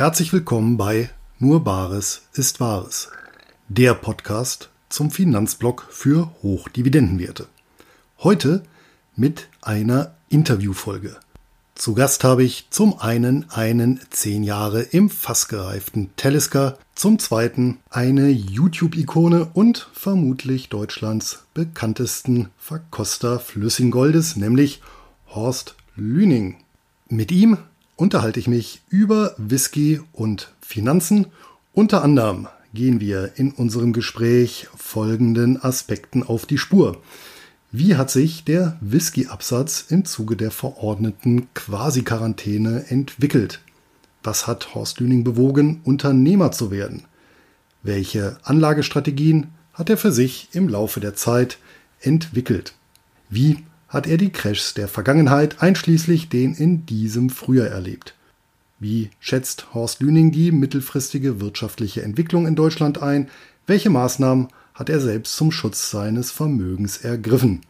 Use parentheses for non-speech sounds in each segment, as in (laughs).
Herzlich willkommen bei Nur Bares ist Wahres, der Podcast zum Finanzblock für Hochdividendenwerte. Heute mit einer Interviewfolge. Zu Gast habe ich zum einen einen zehn Jahre im Fass gereiften Teleska, zum zweiten eine YouTube-Ikone und vermutlich Deutschlands bekanntesten Verkoster flüssigen Goldes, nämlich Horst Lüning. Mit ihm unterhalte ich mich über Whisky und Finanzen. Unter anderem gehen wir in unserem Gespräch folgenden Aspekten auf die Spur. Wie hat sich der Whisky-Absatz im Zuge der verordneten Quasi-Quarantäne entwickelt? Was hat Horst Lüning bewogen, Unternehmer zu werden? Welche Anlagestrategien hat er für sich im Laufe der Zeit entwickelt? Wie hat er die Crashs der Vergangenheit einschließlich den in diesem Frühjahr erlebt? Wie schätzt Horst Lüning die mittelfristige wirtschaftliche Entwicklung in Deutschland ein? Welche Maßnahmen hat er selbst zum Schutz seines Vermögens ergriffen.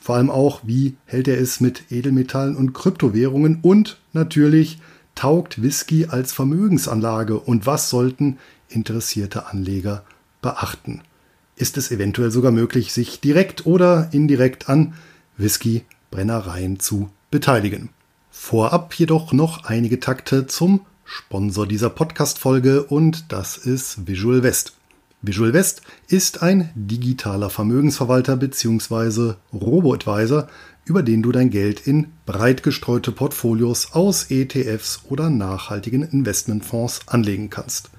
Vor allem auch, wie hält er es mit Edelmetallen und Kryptowährungen und natürlich taugt Whisky als Vermögensanlage und was sollten interessierte Anleger beachten? Ist es eventuell sogar möglich, sich direkt oder indirekt an Whisky-Brennereien zu beteiligen? Vorab jedoch noch einige Takte zum Sponsor dieser Podcast-Folge und das ist Visual West. Visual West ist ein digitaler Vermögensverwalter bzw. Robo-Advisor, über den du dein Geld in breit gestreute Portfolios aus ETFs oder nachhaltigen Investmentfonds anlegen kannst.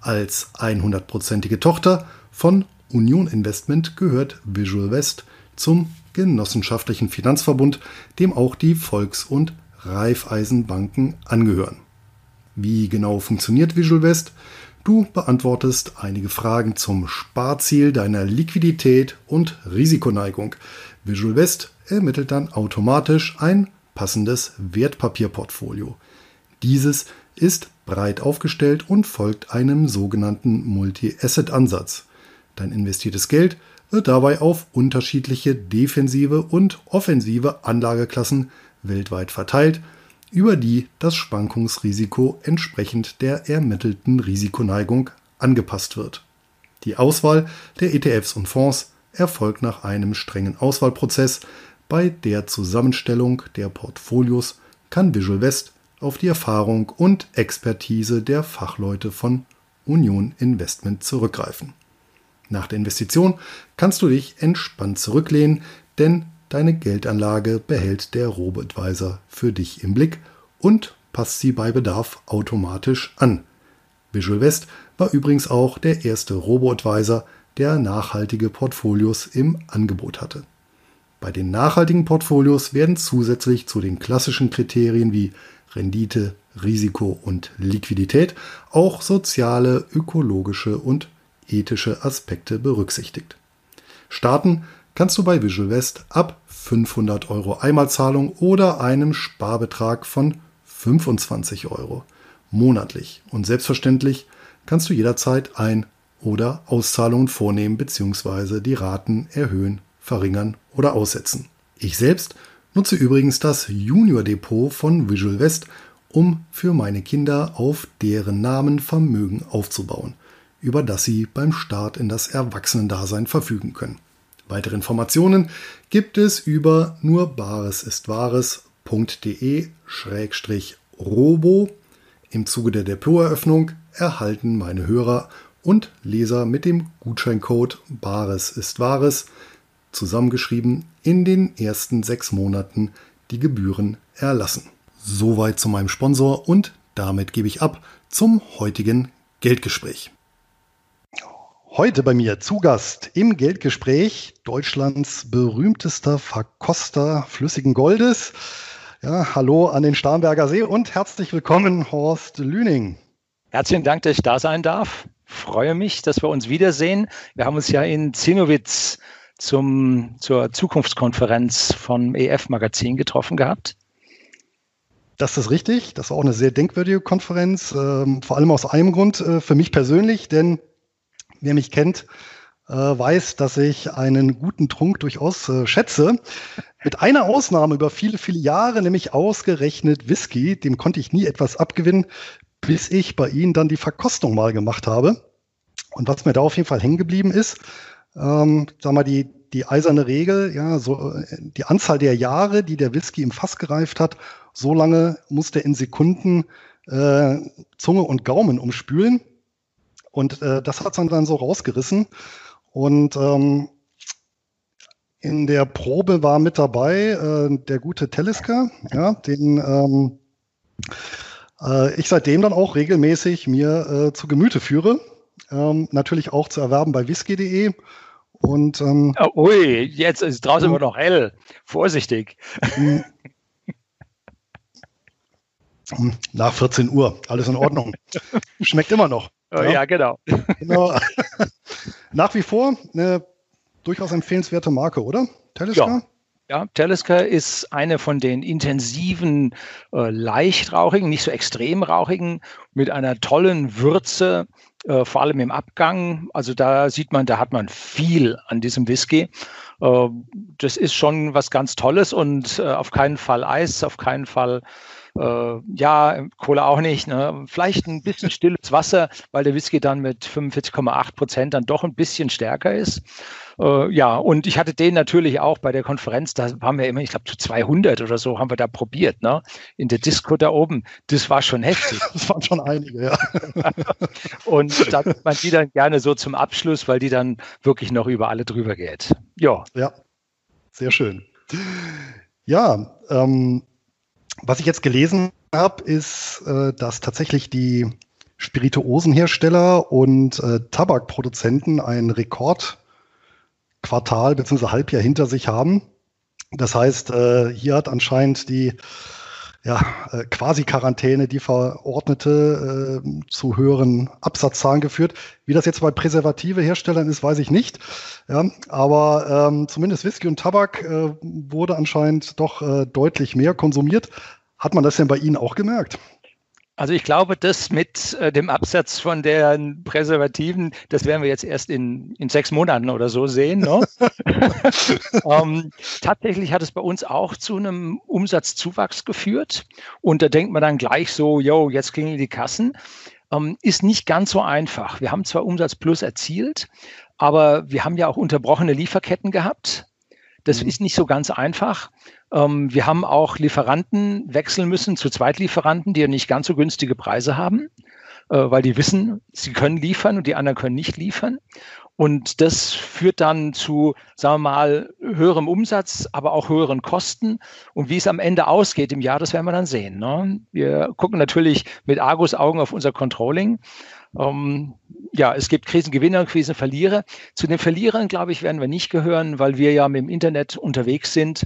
Als 100%ige Tochter von Union Investment gehört Visual West zum genossenschaftlichen Finanzverbund, dem auch die Volks- und Raiffeisenbanken angehören. Wie genau funktioniert Visual West? Du beantwortest einige Fragen zum Sparziel deiner Liquidität und Risikoneigung. Visual West ermittelt dann automatisch ein passendes Wertpapierportfolio. Dieses ist breit aufgestellt und folgt einem sogenannten Multi-Asset-Ansatz. Dein investiertes Geld wird dabei auf unterschiedliche defensive und offensive Anlageklassen weltweit verteilt über die das Schwankungsrisiko entsprechend der ermittelten Risikoneigung angepasst wird. Die Auswahl der ETFs und Fonds erfolgt nach einem strengen Auswahlprozess. Bei der Zusammenstellung der Portfolios kann Visual West auf die Erfahrung und Expertise der Fachleute von Union Investment zurückgreifen. Nach der Investition kannst du dich entspannt zurücklehnen, denn Deine Geldanlage behält der Robo-Advisor für dich im Blick und passt sie bei Bedarf automatisch an. Visual West war übrigens auch der erste Robo-Advisor, der nachhaltige Portfolios im Angebot hatte. Bei den nachhaltigen Portfolios werden zusätzlich zu den klassischen Kriterien wie Rendite, Risiko und Liquidität auch soziale, ökologische und ethische Aspekte berücksichtigt. Starten kannst du bei Visual West ab 500 Euro Einmalzahlung oder einem Sparbetrag von 25 Euro monatlich. Und selbstverständlich kannst du jederzeit Ein- oder Auszahlungen vornehmen bzw. die Raten erhöhen, verringern oder aussetzen. Ich selbst nutze übrigens das Junior Depot von Visual West, um für meine Kinder auf deren Namen Vermögen aufzubauen, über das sie beim Start in das Erwachsenendasein verfügen können. Weitere Informationen gibt es über nur bares ist wahres.de-robo. Im Zuge der Depoteröffnung erhalten meine Hörer und Leser mit dem Gutscheincode Bares ist Wahres zusammengeschrieben in den ersten sechs Monaten die Gebühren erlassen. Soweit zu meinem Sponsor und damit gebe ich ab zum heutigen Geldgespräch. Heute bei mir zu Gast im Geldgespräch Deutschlands berühmtester Verkoster flüssigen Goldes. Ja, hallo an den Starnberger See und herzlich willkommen, Horst Lüning. Herzlichen Dank, dass ich da sein darf. Freue mich, dass wir uns wiedersehen. Wir haben uns ja in Zinnowitz zum, zur Zukunftskonferenz vom EF-Magazin getroffen gehabt. Das ist richtig. Das war auch eine sehr denkwürdige Konferenz. Ähm, vor allem aus einem Grund äh, für mich persönlich, denn wer mich kennt, äh, weiß, dass ich einen guten Trunk durchaus äh, schätze. Mit einer Ausnahme über viele, viele Jahre, nämlich ausgerechnet Whisky, dem konnte ich nie etwas abgewinnen, bis ich bei Ihnen dann die Verkostung mal gemacht habe. Und was mir da auf jeden Fall hängen geblieben ist, ähm, sag mal, die, die eiserne Regel, ja, so äh, die Anzahl der Jahre, die der Whisky im Fass gereift hat, so lange muss der in Sekunden äh, Zunge und Gaumen umspülen. Und äh, das hat man dann so rausgerissen. Und ähm, in der Probe war mit dabei äh, der gute Tellisker, ja, den ähm, äh, ich seitdem dann auch regelmäßig mir äh, zu Gemüte führe. Ähm, natürlich auch zu erwerben bei whisky.de. Und ähm, oh, ui, jetzt ist draußen immer noch hell. Vorsichtig. Nach 14 Uhr, alles in Ordnung. (laughs) Schmeckt immer noch. Oh, ja. ja, genau. genau. (laughs) Nach wie vor eine durchaus empfehlenswerte Marke, oder? Telescar? Ja. Ja, Talisker ist eine von den intensiven, äh, leicht rauchigen, nicht so extrem rauchigen, mit einer tollen Würze, äh, vor allem im Abgang. Also da sieht man, da hat man viel an diesem Whisky. Äh, das ist schon was ganz Tolles und äh, auf keinen Fall Eis, auf keinen Fall äh, ja, Cola auch nicht. Ne? Vielleicht ein bisschen stilles Wasser, weil der Whisky dann mit 45,8 Prozent dann doch ein bisschen stärker ist. Äh, ja, und ich hatte den natürlich auch bei der Konferenz, da waren wir immer, ich glaube, zu 200 oder so haben wir da probiert, ne? In der Disco da oben. Das war schon heftig. das waren schon einige, ja. (laughs) und da man die dann gerne so zum Abschluss, weil die dann wirklich noch über alle drüber geht. Ja. Ja, sehr schön. Ja, ähm, was ich jetzt gelesen habe, ist, äh, dass tatsächlich die Spirituosenhersteller und äh, Tabakproduzenten einen Rekordquartal bzw. Halbjahr hinter sich haben. Das heißt, äh, hier hat anscheinend die ja, äh, quasi Quarantäne, die verordnete, äh, zu höheren Absatzzahlen geführt. Wie das jetzt bei Präservative-Herstellern ist, weiß ich nicht. Ja, aber ähm, zumindest Whisky und Tabak äh, wurde anscheinend doch äh, deutlich mehr konsumiert. Hat man das denn bei Ihnen auch gemerkt? Also ich glaube, das mit äh, dem Absatz von den Präservativen, das werden wir jetzt erst in, in sechs Monaten oder so sehen. Ne? (laughs) ähm, tatsächlich hat es bei uns auch zu einem Umsatzzuwachs geführt. Und da denkt man dann gleich so, yo, jetzt klingeln die Kassen. Ähm, ist nicht ganz so einfach. Wir haben zwar Umsatz plus erzielt, aber wir haben ja auch unterbrochene Lieferketten gehabt. Das mhm. ist nicht so ganz einfach. Ähm, wir haben auch Lieferanten wechseln müssen zu Zweitlieferanten, die ja nicht ganz so günstige Preise haben, äh, weil die wissen, sie können liefern und die anderen können nicht liefern. Und das führt dann zu, sagen wir mal, höherem Umsatz, aber auch höheren Kosten. Und wie es am Ende ausgeht im Jahr, das werden wir dann sehen. Ne? Wir gucken natürlich mit Argus Augen auf unser Controlling. Ähm, ja, es gibt Krisengewinner und Krisenverlierer. Zu den Verlierern, glaube ich, werden wir nicht gehören, weil wir ja mit dem Internet unterwegs sind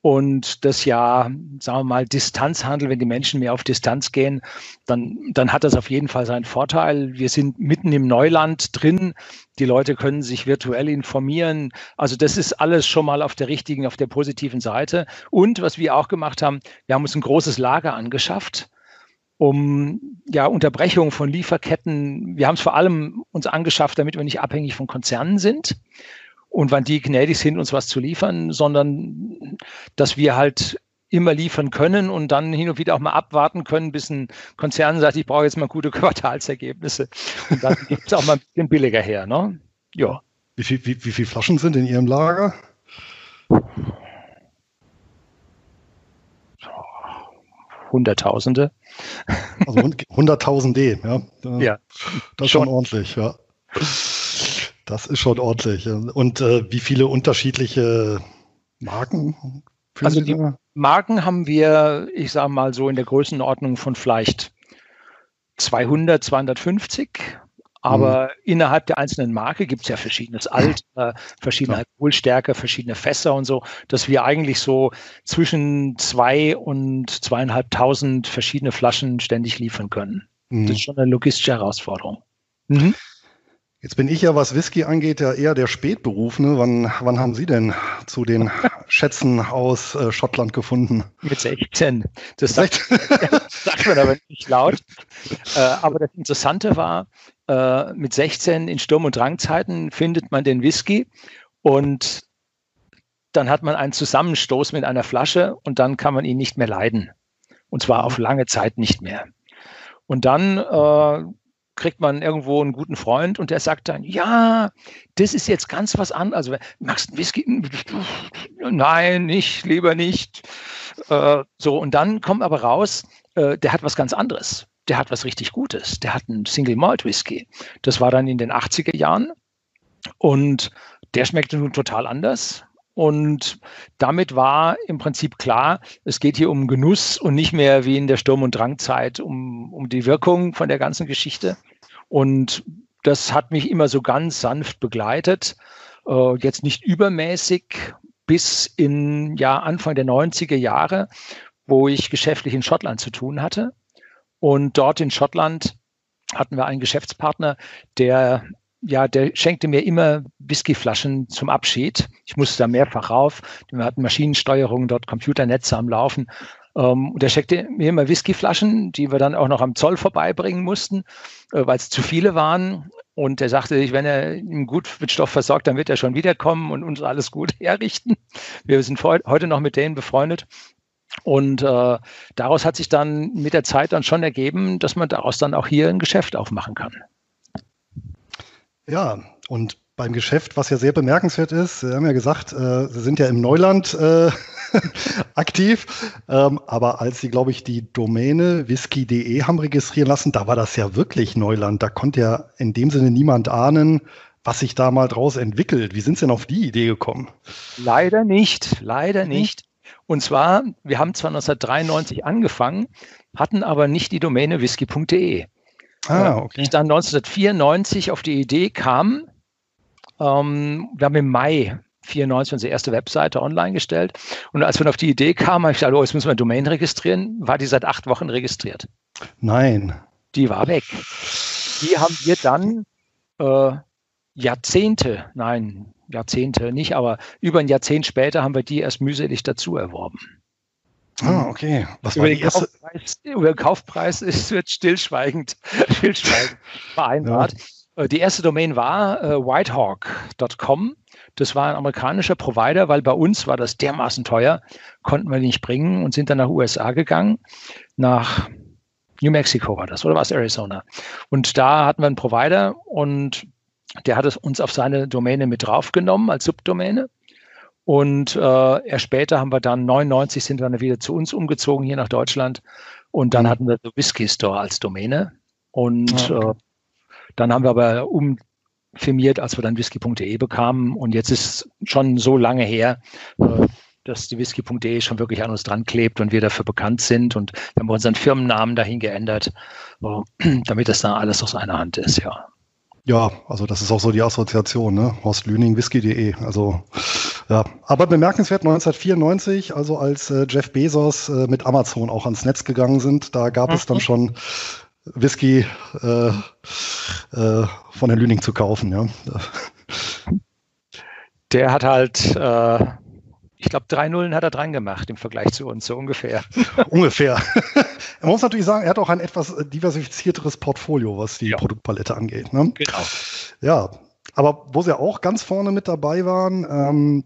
und das ja, sagen wir mal, Distanzhandel, wenn die Menschen mehr auf Distanz gehen, dann, dann hat das auf jeden Fall seinen Vorteil. Wir sind mitten im Neuland drin. Die Leute können sich virtuell informieren. Also das ist alles schon mal auf der richtigen, auf der positiven Seite. Und was wir auch gemacht haben, wir haben uns ein großes Lager angeschafft um ja Unterbrechung von Lieferketten. Wir haben es vor allem uns angeschafft, damit wir nicht abhängig von Konzernen sind und wann die gnädig sind, uns was zu liefern, sondern dass wir halt immer liefern können und dann hin und wieder auch mal abwarten können, bis ein Konzern sagt, ich brauche jetzt mal gute (laughs) Quartalsergebnisse. Und dann gibt es auch mal ein bisschen billiger her. Ne? Ja. Wie, viel, wie, wie viele Flaschen sind in Ihrem Lager? Hunderttausende. Also (laughs) Hunderttausende, ja. Ja. Das ist schon ordentlich, ja. Das ist schon ordentlich. Und äh, wie viele unterschiedliche Marken? Also die Marken haben wir, ich sage mal so in der Größenordnung von vielleicht 200, 250. Aber mhm. innerhalb der einzelnen Marke gibt es ja verschiedenes Alter, verschiedene Alkoholstärke, verschiedene Fässer und so, dass wir eigentlich so zwischen zwei und zweieinhalbtausend verschiedene Flaschen ständig liefern können. Mhm. Das ist schon eine logistische Herausforderung. Mhm. Jetzt bin ich ja, was Whisky angeht, ja eher der Spätberufene. Wann, wann haben Sie denn zu den (laughs) Schätzen aus äh, Schottland gefunden? Mit 16. Das sagt, (laughs) sagt man aber nicht laut. Äh, aber das Interessante war, äh, mit 16 in Sturm- und Drangzeiten findet man den Whisky und dann hat man einen Zusammenstoß mit einer Flasche und dann kann man ihn nicht mehr leiden. Und zwar auf lange Zeit nicht mehr. Und dann äh, kriegt man irgendwo einen guten Freund und der sagt dann, ja, das ist jetzt ganz was anderes. Also, magst du Whisky? Nein, nicht, lieber nicht. Äh, so, und dann kommt aber raus, äh, der hat was ganz anderes. Der hat was richtig Gutes. Der hat einen Single Malt Whisky. Das war dann in den 80er Jahren. Und der schmeckte nun total anders. Und damit war im Prinzip klar, es geht hier um Genuss und nicht mehr wie in der Sturm- und Drangzeit um, um die Wirkung von der ganzen Geschichte. Und das hat mich immer so ganz sanft begleitet. Äh, jetzt nicht übermäßig bis in ja, Anfang der 90er Jahre, wo ich geschäftlich in Schottland zu tun hatte. Und dort in Schottland hatten wir einen Geschäftspartner, der ja, der schenkte mir immer Whiskyflaschen zum Abschied. Ich musste da mehrfach rauf. Wir hatten Maschinensteuerung, dort Computernetze am Laufen. Ähm, und er schenkte mir immer Whiskyflaschen, die wir dann auch noch am Zoll vorbeibringen mussten, äh, weil es zu viele waren. Und er sagte, wenn er ihn gut mit Stoff versorgt, dann wird er schon wiederkommen und uns alles gut (laughs) herrichten. Wir sind heute noch mit denen befreundet. Und äh, daraus hat sich dann mit der Zeit dann schon ergeben, dass man daraus dann auch hier ein Geschäft aufmachen kann. Ja, und beim Geschäft, was ja sehr bemerkenswert ist, Sie haben ja gesagt, äh, Sie sind ja im Neuland äh, (laughs) aktiv, ähm, aber als Sie, glaube ich, die Domäne whisky.de haben registrieren lassen, da war das ja wirklich Neuland. Da konnte ja in dem Sinne niemand ahnen, was sich da mal draus entwickelt. Wie sind Sie denn auf die Idee gekommen? Leider nicht, leider nicht. Und zwar, wir haben zwar 1993 angefangen, hatten aber nicht die Domäne whisky.de. Ah, äh, okay. Ich dann 1994 auf die Idee kam, ähm, wir haben im Mai 94 unsere erste Webseite online gestellt. Und als wir auf die Idee kamen, habe ich gesagt, oh, jetzt müssen wir eine Domain registrieren, war die seit acht Wochen registriert. Nein. Die war weg. Die haben wir dann äh, Jahrzehnte, nein, Jahrzehnte nicht, aber über ein Jahrzehnt später haben wir die erst mühselig dazu erworben. Ah, okay. Was über, war den Kaufpreis, über den Kaufpreis ist, wird stillschweigend, (laughs) stillschweigend vereinbart. Ja. Äh, die erste Domain war äh, whitehawk.com. Das war ein amerikanischer Provider, weil bei uns war das dermaßen teuer, konnten wir nicht bringen und sind dann nach USA gegangen, nach New Mexico war das, oder war es Arizona? Und da hatten wir einen Provider und der hat es uns auf seine Domäne mit draufgenommen als Subdomäne. Und äh, erst später haben wir dann 99 sind wir dann wieder zu uns umgezogen hier nach Deutschland. Und dann mhm. hatten wir The Whisky Store als Domäne. Und okay. äh, dann haben wir aber umfirmiert, als wir dann whisky.de bekamen. Und jetzt ist schon so lange her, äh, dass die whisky.de schon wirklich an uns dran klebt und wir dafür bekannt sind. Und wir haben unseren Firmennamen dahin geändert, äh, (clears throat) damit das dann alles aus einer Hand ist, ja. Ja, also das ist auch so die Assoziation, ne? Horst Lüning, whisky.de. Also ja, aber bemerkenswert 1994, also als äh, Jeff Bezos äh, mit Amazon auch ans Netz gegangen sind, da gab mhm. es dann mhm. schon Whisky äh, äh, von Herrn Lüning zu kaufen, ja. Der hat halt äh, ich glaube, drei Nullen hat er dran gemacht im Vergleich zu uns, so ungefähr. (laughs) ungefähr. (laughs) Man muss natürlich sagen, er hat auch ein etwas diversifizierteres Portfolio, was die ja. Produktpalette angeht. Ne? Genau. Ja, aber wo sie auch ganz vorne mit dabei waren, ähm,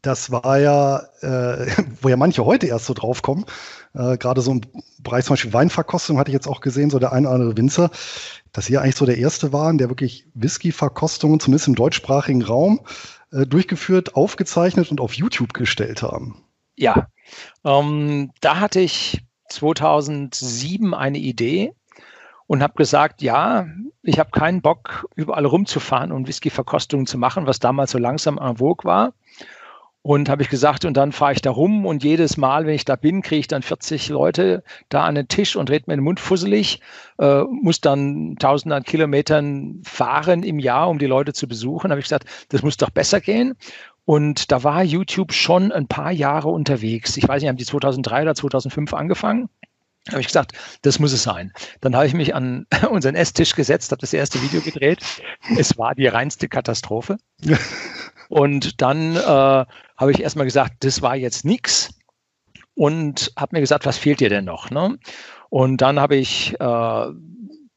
das war ja, äh, (laughs) wo ja manche heute erst so drauf kommen, äh, gerade so im Bereich zum Beispiel Weinverkostung hatte ich jetzt auch gesehen, so der eine oder andere Winzer, dass sie eigentlich so der erste waren, der wirklich Whisky-Verkostungen, zumindest im deutschsprachigen Raum, äh, durchgeführt, aufgezeichnet und auf YouTube gestellt haben. Ja, ähm, da hatte ich 2007 eine Idee und habe gesagt, ja, ich habe keinen Bock, überall rumzufahren und Whisky-Verkostungen zu machen, was damals so langsam en vogue war. Und habe ich gesagt, und dann fahre ich da rum und jedes Mal, wenn ich da bin, kriege ich dann 40 Leute da an den Tisch und rede mir den Mund fusselig, äh, muss dann tausenden Kilometern fahren im Jahr, um die Leute zu besuchen. habe ich gesagt, das muss doch besser gehen. Und da war YouTube schon ein paar Jahre unterwegs. Ich weiß nicht, haben die 2003 oder 2005 angefangen? habe ich gesagt, das muss es sein. Dann habe ich mich an (laughs) unseren Esstisch gesetzt, habe das erste Video gedreht. Es war die reinste Katastrophe. (laughs) Und dann äh, habe ich erstmal gesagt, das war jetzt nichts. Und habe mir gesagt, was fehlt dir denn noch? Ne? Und dann habe ich äh,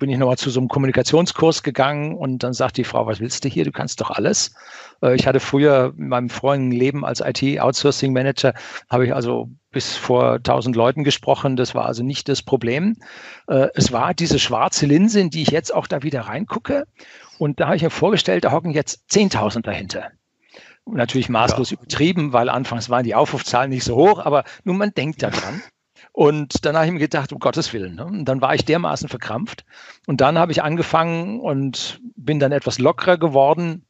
bin ich nochmal zu so einem Kommunikationskurs gegangen und dann sagt die Frau, was willst du hier? Du kannst doch alles. Äh, ich hatte früher in meinem vorigen Leben als IT-Outsourcing-Manager, habe ich also bis vor 1000 Leuten gesprochen. Das war also nicht das Problem. Äh, es war diese schwarze Linse, in die ich jetzt auch da wieder reingucke. Und da habe ich mir vorgestellt, da hocken jetzt 10.000 dahinter. Natürlich maßlos ja. übertrieben, weil anfangs waren die Aufrufzahlen nicht so hoch, aber nun man denkt daran. Und dann habe ich mir gedacht, um Gottes Willen. Ne? Und dann war ich dermaßen verkrampft. Und dann habe ich angefangen und bin dann etwas lockerer geworden.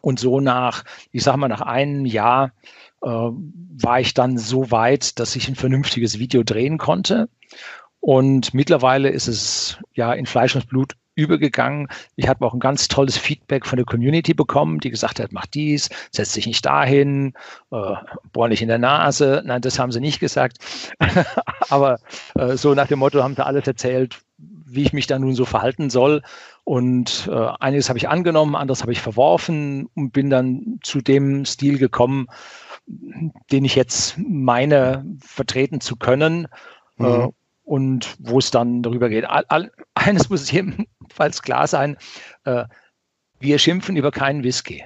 Und so nach, ich sage mal, nach einem Jahr äh, war ich dann so weit, dass ich ein vernünftiges Video drehen konnte. Und mittlerweile ist es ja in Fleisch und Blut übergegangen. Ich habe auch ein ganz tolles Feedback von der Community bekommen, die gesagt hat, mach dies, setz dich nicht dahin, äh, bohr nicht in der Nase. Nein, das haben sie nicht gesagt. (laughs) Aber äh, so nach dem Motto haben sie alles erzählt, wie ich mich da nun so verhalten soll. Und äh, einiges habe ich angenommen, anderes habe ich verworfen und bin dann zu dem Stil gekommen, den ich jetzt meine, vertreten zu können. Äh, mhm und wo es dann darüber geht. All, all, eines muss (laughs) jedenfalls klar sein, äh, wir schimpfen über keinen Whisky,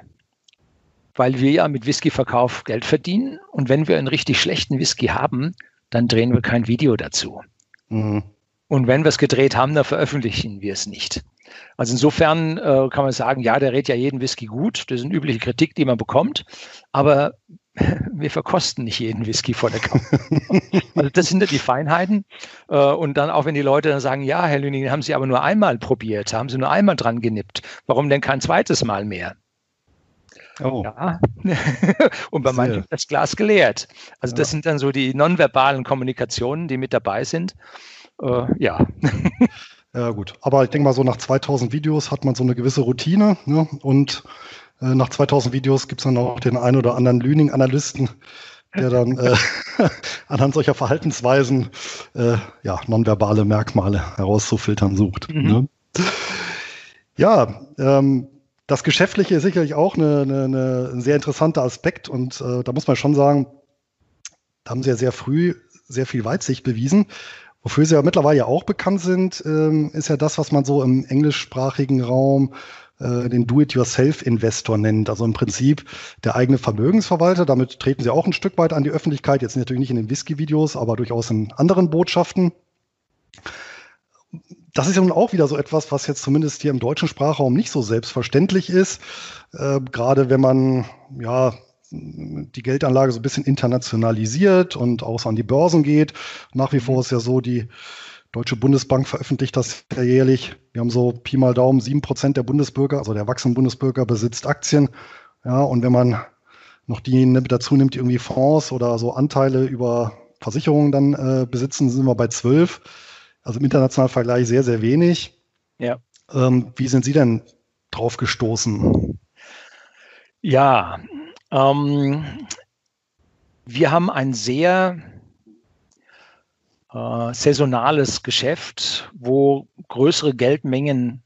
weil wir ja mit Whiskyverkauf Geld verdienen und wenn wir einen richtig schlechten Whisky haben, dann drehen wir kein Video dazu. Mhm. Und wenn wir es gedreht haben, dann veröffentlichen wir es nicht. Also insofern äh, kann man sagen, ja, der redet ja jeden Whisky gut. Das ist eine übliche Kritik, die man bekommt. Aber wir verkosten nicht jeden Whisky vor der Kamera. also das sind ja die Feinheiten. Äh, und dann auch, wenn die Leute dann sagen, ja, Herr Lüning, haben Sie aber nur einmal probiert, haben Sie nur einmal dran genippt. Warum denn kein zweites Mal mehr? Oh. Ja. (laughs) und bei manchen das Glas geleert. Also das ja. sind dann so die nonverbalen Kommunikationen, die mit dabei sind. Äh, ja. Ja, gut. Aber ich denke mal, so nach 2000 Videos hat man so eine gewisse Routine. Ne? Und äh, nach 2000 Videos gibt es dann auch den einen oder anderen Lüning-Analysten, der dann äh, (laughs) anhand solcher Verhaltensweisen äh, ja, nonverbale Merkmale herauszufiltern sucht. Mhm. Ne? Ja, ähm, das Geschäftliche ist sicherlich auch eine, eine, eine, ein sehr interessanter Aspekt und äh, da muss man schon sagen, da haben sie ja sehr früh sehr viel Weitsicht bewiesen. Wofür sie ja mittlerweile ja auch bekannt sind, ähm, ist ja das, was man so im englischsprachigen Raum äh, den Do-it-yourself-Investor nennt. Also im Prinzip der eigene Vermögensverwalter. Damit treten sie auch ein Stück weit an die Öffentlichkeit. Jetzt natürlich nicht in den Whisky-Videos, aber durchaus in anderen Botschaften. Das ist ja nun auch wieder so etwas, was jetzt zumindest hier im deutschen Sprachraum nicht so selbstverständlich ist. Äh, gerade wenn man ja die Geldanlage so ein bisschen internationalisiert und auch so an die Börsen geht. Nach wie vor ist ja so, die Deutsche Bundesbank veröffentlicht das ja jährlich. Wir haben so Pi mal Daumen, sieben Prozent der Bundesbürger, also der erwachsenen Bundesbürger besitzt Aktien. Ja, und wenn man noch die dazu nimmt, die irgendwie Fonds oder so Anteile über Versicherungen dann äh, besitzen, sind wir bei zwölf. Also im internationalen Vergleich sehr, sehr wenig. Ja. Ähm, wie sind Sie denn drauf gestoßen? Ja, ähm, wir haben ein sehr äh, saisonales Geschäft, wo größere Geldmengen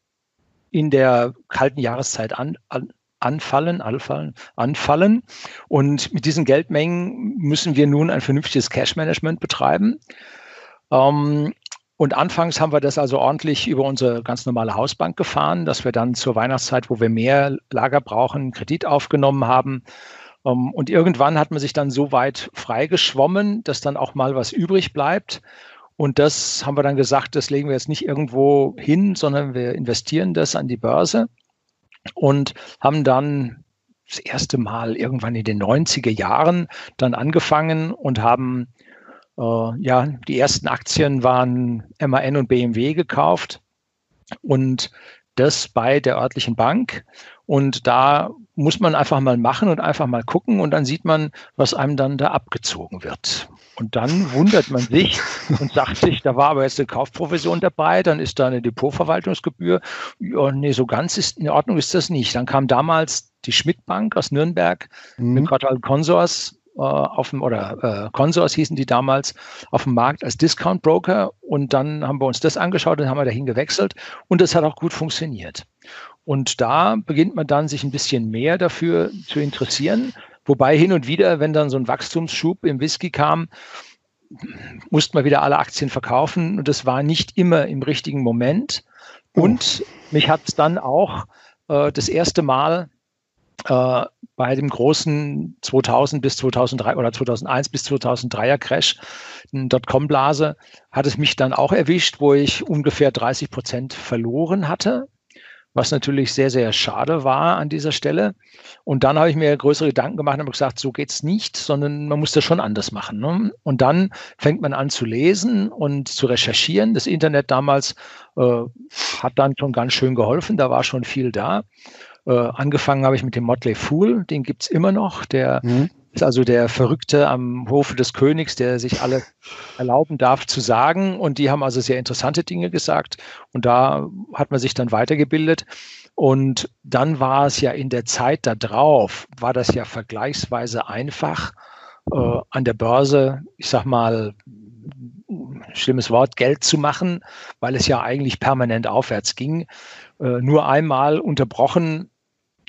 in der kalten Jahreszeit an, an, anfallen, anfallen, anfallen. Und mit diesen Geldmengen müssen wir nun ein vernünftiges Cash-Management betreiben. Ähm, und anfangs haben wir das also ordentlich über unsere ganz normale Hausbank gefahren, dass wir dann zur Weihnachtszeit, wo wir mehr Lager brauchen, Kredit aufgenommen haben und irgendwann hat man sich dann so weit freigeschwommen, dass dann auch mal was übrig bleibt. Und das haben wir dann gesagt, das legen wir jetzt nicht irgendwo hin, sondern wir investieren das an die Börse und haben dann das erste Mal irgendwann in den 90er Jahren dann angefangen und haben, äh, ja, die ersten Aktien waren MAN und BMW gekauft und das bei der örtlichen Bank. Und da muss man einfach mal machen und einfach mal gucken und dann sieht man, was einem dann da abgezogen wird. Und dann wundert man sich und sagt sich, da war aber jetzt eine Kaufprovision dabei, dann ist da eine Depotverwaltungsgebühr. Ja, nee, so ganz ist in Ordnung ist das nicht. Dann kam damals die Schmidt Bank aus Nürnberg mhm. mit Quartal Consors äh, auf dem, oder äh, Consors hießen die damals, auf dem Markt als Discount Broker. Und dann haben wir uns das angeschaut und haben wir dahin gewechselt und das hat auch gut funktioniert. Und da beginnt man dann sich ein bisschen mehr dafür zu interessieren. Wobei hin und wieder, wenn dann so ein Wachstumsschub im Whisky kam, musste man wieder alle Aktien verkaufen. Und das war nicht immer im richtigen Moment. Und mich hat es dann auch äh, das erste Mal äh, bei dem großen 2000 bis 2003 oder 2001 bis 2003er Crash, Dotcom-Blase, hat es mich dann auch erwischt, wo ich ungefähr 30 Prozent verloren hatte was natürlich sehr, sehr schade war an dieser Stelle. Und dann habe ich mir größere Gedanken gemacht und habe gesagt, so geht's nicht, sondern man muss das schon anders machen. Ne? Und dann fängt man an zu lesen und zu recherchieren. Das Internet damals äh, hat dann schon ganz schön geholfen, da war schon viel da. Äh, angefangen habe ich mit dem Motley Fool, den gibt's immer noch, der mhm ist also der Verrückte am Hofe des Königs, der sich alle erlauben darf zu sagen. Und die haben also sehr interessante Dinge gesagt. Und da hat man sich dann weitergebildet. Und dann war es ja in der Zeit darauf, war das ja vergleichsweise einfach, äh, an der Börse, ich sag mal, schlimmes Wort, Geld zu machen, weil es ja eigentlich permanent aufwärts ging. Äh, nur einmal unterbrochen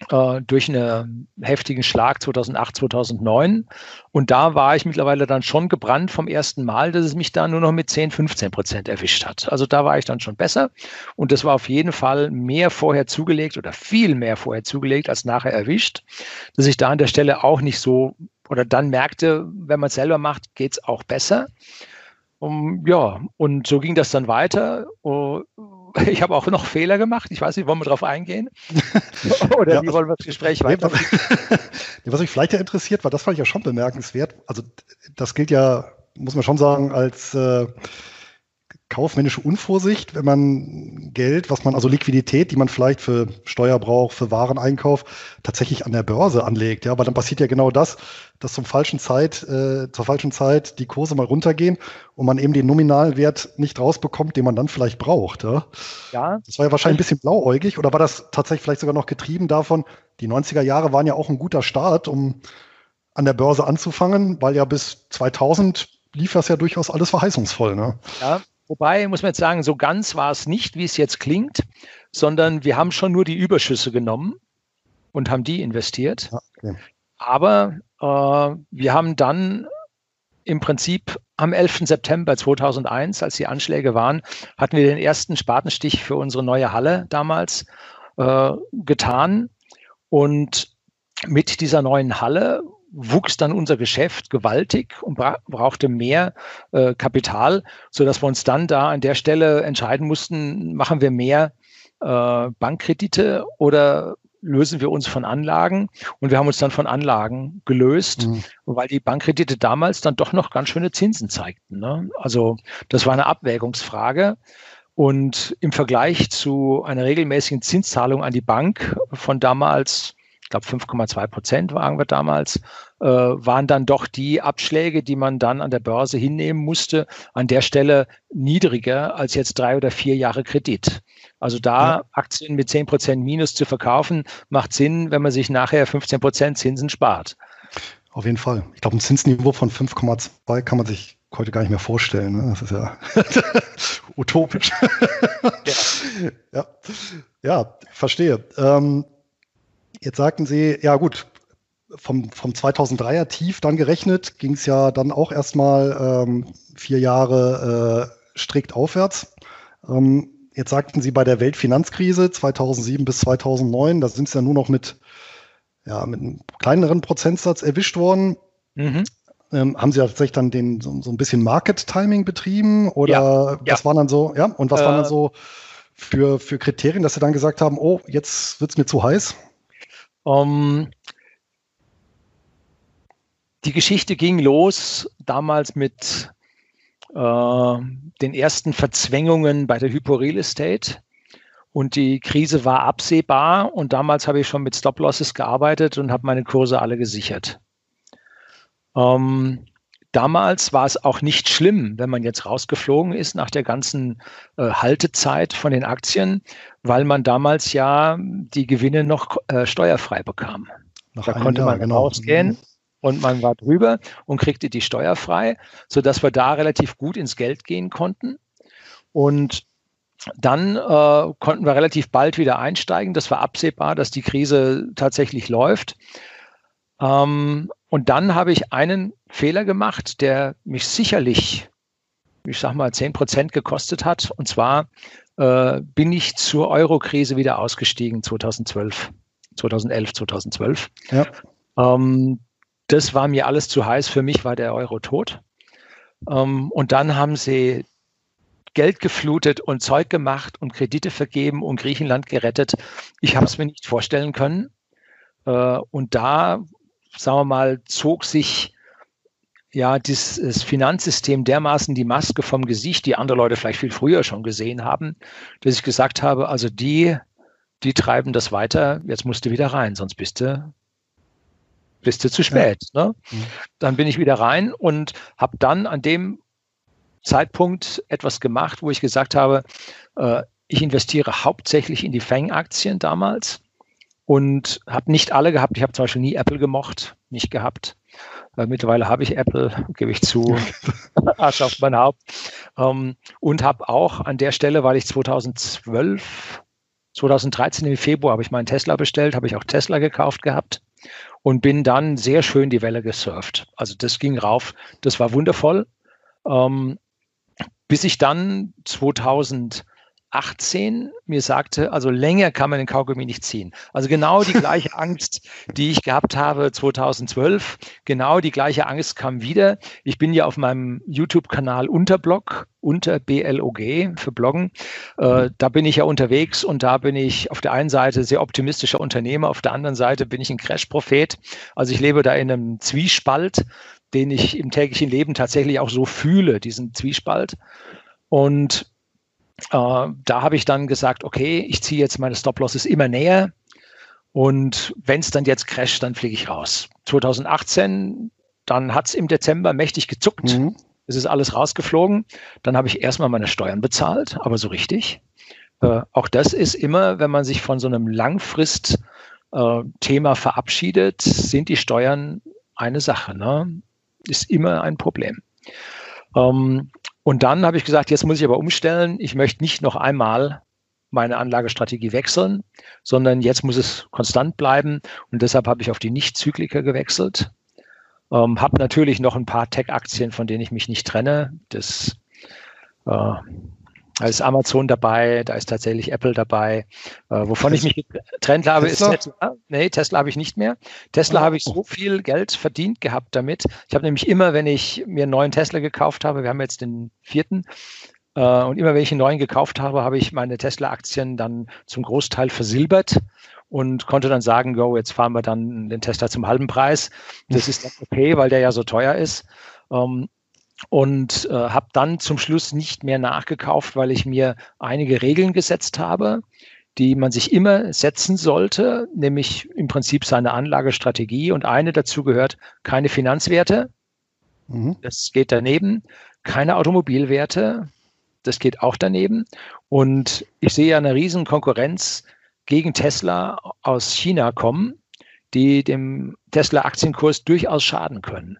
äh, durch einen heftigen Schlag 2008, 2009. Und da war ich mittlerweile dann schon gebrannt vom ersten Mal, dass es mich da nur noch mit 10, 15 Prozent erwischt hat. Also da war ich dann schon besser. Und das war auf jeden Fall mehr vorher zugelegt oder viel mehr vorher zugelegt als nachher erwischt, dass ich da an der Stelle auch nicht so oder dann merkte, wenn man es selber macht, geht es auch besser. Um, ja, und so ging das dann weiter. Uh, (laughs) ich habe auch noch Fehler gemacht. Ich weiß nicht, wollen wir darauf eingehen? (laughs) Oder ja, wie wollen wir das Gespräch weiter? (laughs) was mich vielleicht ja interessiert, weil das fand ich ja schon bemerkenswert. Also das gilt ja, muss man schon sagen, als äh, kaufmännische Unvorsicht, wenn man Geld, was man, also Liquidität, die man vielleicht für Steuer braucht, für Wareneinkauf, tatsächlich an der Börse anlegt. Ja, aber dann passiert ja genau das, dass zum falschen Zeit, äh, zur falschen Zeit die Kurse mal runtergehen und man eben den Nominalwert nicht rausbekommt, den man dann vielleicht braucht. Ja, ja. Das war ja wahrscheinlich ein bisschen blauäugig oder war das tatsächlich vielleicht sogar noch getrieben davon, die 90er Jahre waren ja auch ein guter Start, um an der Börse anzufangen, weil ja bis 2000 lief das ja durchaus alles verheißungsvoll. Ne? Ja, Wobei, muss man jetzt sagen, so ganz war es nicht, wie es jetzt klingt, sondern wir haben schon nur die Überschüsse genommen und haben die investiert. Okay. Aber äh, wir haben dann im Prinzip am 11. September 2001, als die Anschläge waren, hatten wir den ersten Spatenstich für unsere neue Halle damals äh, getan. Und mit dieser neuen Halle wuchs dann unser Geschäft gewaltig und bra brauchte mehr äh, Kapital, so dass wir uns dann da an der Stelle entscheiden mussten, machen wir mehr äh, Bankkredite oder lösen wir uns von Anlagen und wir haben uns dann von Anlagen gelöst, mhm. weil die Bankkredite damals dann doch noch ganz schöne Zinsen zeigten. Ne? Also das war eine Abwägungsfrage. Und im Vergleich zu einer regelmäßigen Zinszahlung an die Bank von damals ich glaube 5,2 Prozent waren wir damals, äh, waren dann doch die Abschläge, die man dann an der Börse hinnehmen musste, an der Stelle niedriger als jetzt drei oder vier Jahre Kredit. Also da ja. Aktien mit 10 Prozent Minus zu verkaufen, macht Sinn, wenn man sich nachher 15 Prozent Zinsen spart. Auf jeden Fall. Ich glaube, ein Zinsniveau von 5,2 kann man sich heute gar nicht mehr vorstellen. Ne? Das ist ja (laughs) utopisch. ja. ja. ja, verstehe. Ähm, Jetzt sagten Sie, ja gut, vom, vom 2003er Tief dann gerechnet, ging es ja dann auch erstmal ähm, vier Jahre äh, strikt aufwärts. Ähm, jetzt sagten Sie bei der Weltfinanzkrise 2007 bis 2009, da sind Sie ja nur noch mit, ja, mit einem kleineren Prozentsatz erwischt worden. Mhm. Ähm, haben Sie tatsächlich dann den, so, so ein bisschen Market-Timing betrieben oder ja, was ja. waren dann so, ja, und was äh, waren dann so für, für Kriterien, dass Sie dann gesagt haben, oh, jetzt wird es mir zu heiß? Ähm, die Geschichte ging los damals mit äh, den ersten Verzwängungen bei der Hypo Real Estate. Und die Krise war absehbar. Und damals habe ich schon mit Stop-Losses gearbeitet und habe meine Kurse alle gesichert. Ähm, damals war es auch nicht schlimm, wenn man jetzt rausgeflogen ist nach der ganzen äh, Haltezeit von den Aktien, weil man damals ja die Gewinne noch äh, steuerfrei bekam. Nach da konnte Jahr, man genau. rausgehen und man war drüber und kriegte die steuerfrei, sodass wir da relativ gut ins Geld gehen konnten. Und dann äh, konnten wir relativ bald wieder einsteigen. Das war absehbar, dass die Krise tatsächlich läuft. Ähm, und dann habe ich einen Fehler gemacht, der mich sicherlich ich sag mal, 10 Prozent gekostet hat. Und zwar äh, bin ich zur Euro-Krise wieder ausgestiegen 2012, 2011, 2012. Ja. Ähm, das war mir alles zu heiß. Für mich war der Euro tot. Ähm, und dann haben sie Geld geflutet und Zeug gemacht und Kredite vergeben und Griechenland gerettet. Ich habe es mir nicht vorstellen können. Äh, und da, sagen wir mal, zog sich ja dieses Finanzsystem dermaßen die Maske vom Gesicht, die andere Leute vielleicht viel früher schon gesehen haben, dass ich gesagt habe, also die, die treiben das weiter, jetzt musst du wieder rein, sonst bist du bist du zu spät. Ja. Ne? Mhm. Dann bin ich wieder rein und habe dann an dem Zeitpunkt etwas gemacht, wo ich gesagt habe, äh, ich investiere hauptsächlich in die Fang-Aktien damals und habe nicht alle gehabt. Ich habe zum Beispiel nie Apple gemocht, nicht gehabt. Äh, mittlerweile habe ich Apple, gebe ich zu, (laughs) Arsch auf mein Haupt. Ähm, und habe auch an der Stelle, weil ich 2012, 2013 im Februar habe ich meinen Tesla bestellt, habe ich auch Tesla gekauft gehabt und bin dann sehr schön die Welle gesurft. Also das ging rauf, das war wundervoll. Ähm, bis ich dann 2000 18 mir sagte, also länger kann man den Kaugummi nicht ziehen. Also genau die gleiche (laughs) Angst, die ich gehabt habe 2012, genau die gleiche Angst kam wieder. Ich bin ja auf meinem YouTube-Kanal Unterblog, unter BLOG für Bloggen. Äh, da bin ich ja unterwegs und da bin ich auf der einen Seite sehr optimistischer Unternehmer, auf der anderen Seite bin ich ein Crash-Prophet. Also ich lebe da in einem Zwiespalt, den ich im täglichen Leben tatsächlich auch so fühle, diesen Zwiespalt. Und da habe ich dann gesagt, okay, ich ziehe jetzt meine Stop-Losses immer näher und wenn es dann jetzt crasht, dann fliege ich raus. 2018, dann hat es im Dezember mächtig gezuckt. Mhm. Es ist alles rausgeflogen. Dann habe ich erstmal meine Steuern bezahlt, aber so richtig. Äh, auch das ist immer, wenn man sich von so einem Langfrist-Thema äh, verabschiedet, sind die Steuern eine Sache. Ne? Ist immer ein Problem. Ähm, und dann habe ich gesagt, jetzt muss ich aber umstellen. Ich möchte nicht noch einmal meine Anlagestrategie wechseln, sondern jetzt muss es konstant bleiben. Und deshalb habe ich auf die Nicht-Zykliker gewechselt. Ähm, habe natürlich noch ein paar Tech-Aktien, von denen ich mich nicht trenne. Das äh, da ist Amazon dabei, da ist tatsächlich Apple dabei. Äh, wovon Tesla? ich mich getrennt habe, Tesla? ist Tesla. Nee, Tesla habe ich nicht mehr. Tesla oh. habe ich so viel Geld verdient gehabt damit. Ich habe nämlich immer, wenn ich mir einen neuen Tesla gekauft habe, wir haben jetzt den vierten, äh, und immer wenn ich einen neuen gekauft habe, habe ich meine Tesla-Aktien dann zum Großteil versilbert und konnte dann sagen, go, jetzt fahren wir dann den Tesla zum halben Preis. Das ist okay, weil der ja so teuer ist. Ähm, und äh, habe dann zum Schluss nicht mehr nachgekauft, weil ich mir einige Regeln gesetzt habe, die man sich immer setzen sollte, nämlich im Prinzip seine Anlagestrategie. Und eine dazu gehört keine Finanzwerte. Mhm. Das geht daneben. Keine Automobilwerte. Das geht auch daneben. Und ich sehe ja eine riesen Konkurrenz gegen Tesla aus China kommen, die dem Tesla-Aktienkurs durchaus schaden können.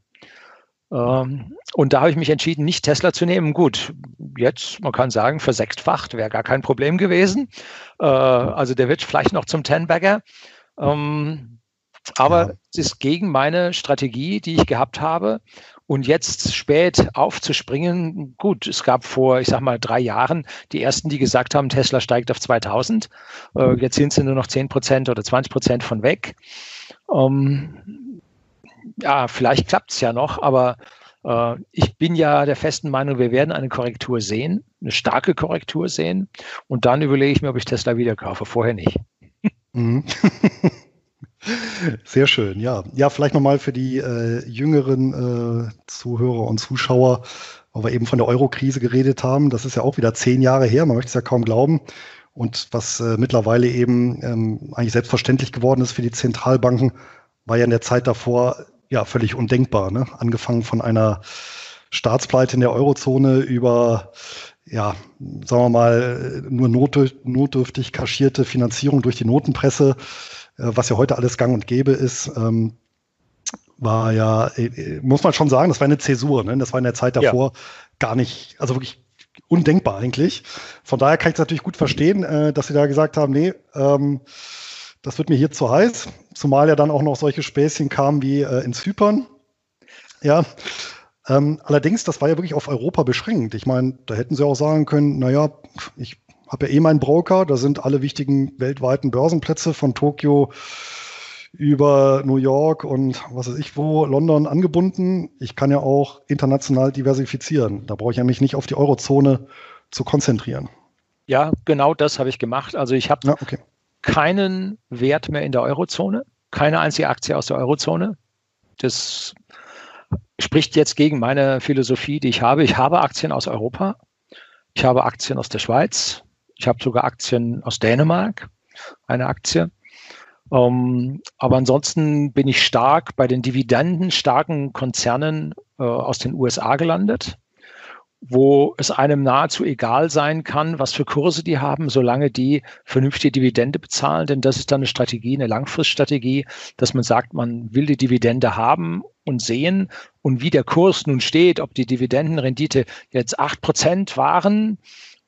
Ähm, und da habe ich mich entschieden, nicht Tesla zu nehmen. Gut, jetzt, man kann sagen, versechsfacht wäre gar kein Problem gewesen. Äh, also der wird vielleicht noch zum Ten-Bagger. Ähm, aber ja. es ist gegen meine Strategie, die ich gehabt habe. Und jetzt spät aufzuspringen, gut, es gab vor, ich sag mal, drei Jahren die ersten, die gesagt haben, Tesla steigt auf 2000. Äh, jetzt sind sie nur noch 10 Prozent oder 20 Prozent von weg. Ja, vielleicht klappt es ja noch, aber äh, ich bin ja der festen Meinung, wir werden eine Korrektur sehen, eine starke Korrektur sehen. Und dann überlege ich mir, ob ich Tesla wieder kaufe. Vorher nicht. Mhm. (laughs) Sehr schön, ja. Ja, vielleicht nochmal für die äh, jüngeren äh, Zuhörer und Zuschauer, weil wir eben von der Euro-Krise geredet haben. Das ist ja auch wieder zehn Jahre her, man möchte es ja kaum glauben. Und was äh, mittlerweile eben ähm, eigentlich selbstverständlich geworden ist für die Zentralbanken, war ja in der Zeit davor ja völlig undenkbar. Ne? Angefangen von einer Staatspleite in der Eurozone über, ja, sagen wir mal, nur notdürftig kaschierte Finanzierung durch die Notenpresse, äh, was ja heute alles gang und gäbe ist. Ähm, war ja, äh, muss man schon sagen, das war eine Zäsur. Ne? Das war in der Zeit davor ja. gar nicht, also wirklich undenkbar eigentlich. Von daher kann ich es natürlich gut verstehen, äh, dass sie da gesagt haben, nee, ähm, das wird mir hier zu heiß, zumal ja dann auch noch solche Späßchen kamen wie äh, in Zypern. Ja, Ähm, allerdings, das war ja wirklich auf Europa beschränkt. Ich meine, da hätten sie auch sagen können, naja, ich habe ja eh meinen Broker, da sind alle wichtigen weltweiten Börsenplätze von Tokio über New York und was weiß ich wo, London angebunden. Ich kann ja auch international diversifizieren. Da brauche ich ja mich nicht auf die Eurozone zu konzentrieren. Ja, genau das habe ich gemacht. Also ich habe ja, okay. Keinen Wert mehr in der Eurozone, keine einzige Aktie aus der Eurozone. Das spricht jetzt gegen meine Philosophie, die ich habe. Ich habe Aktien aus Europa, ich habe Aktien aus der Schweiz, ich habe sogar Aktien aus Dänemark, eine Aktie. Um, ähm, aber ansonsten bin ich stark bei den dividendenstarken Konzernen äh, aus den USA gelandet, wo es einem nahezu egal sein kann, was für Kurse die haben, solange die vernünftige Dividende bezahlen. Denn das ist dann eine Strategie, eine Langfriststrategie, dass man sagt, man will die Dividende haben und sehen und wie der Kurs nun steht, ob die Dividendenrendite jetzt acht Prozent waren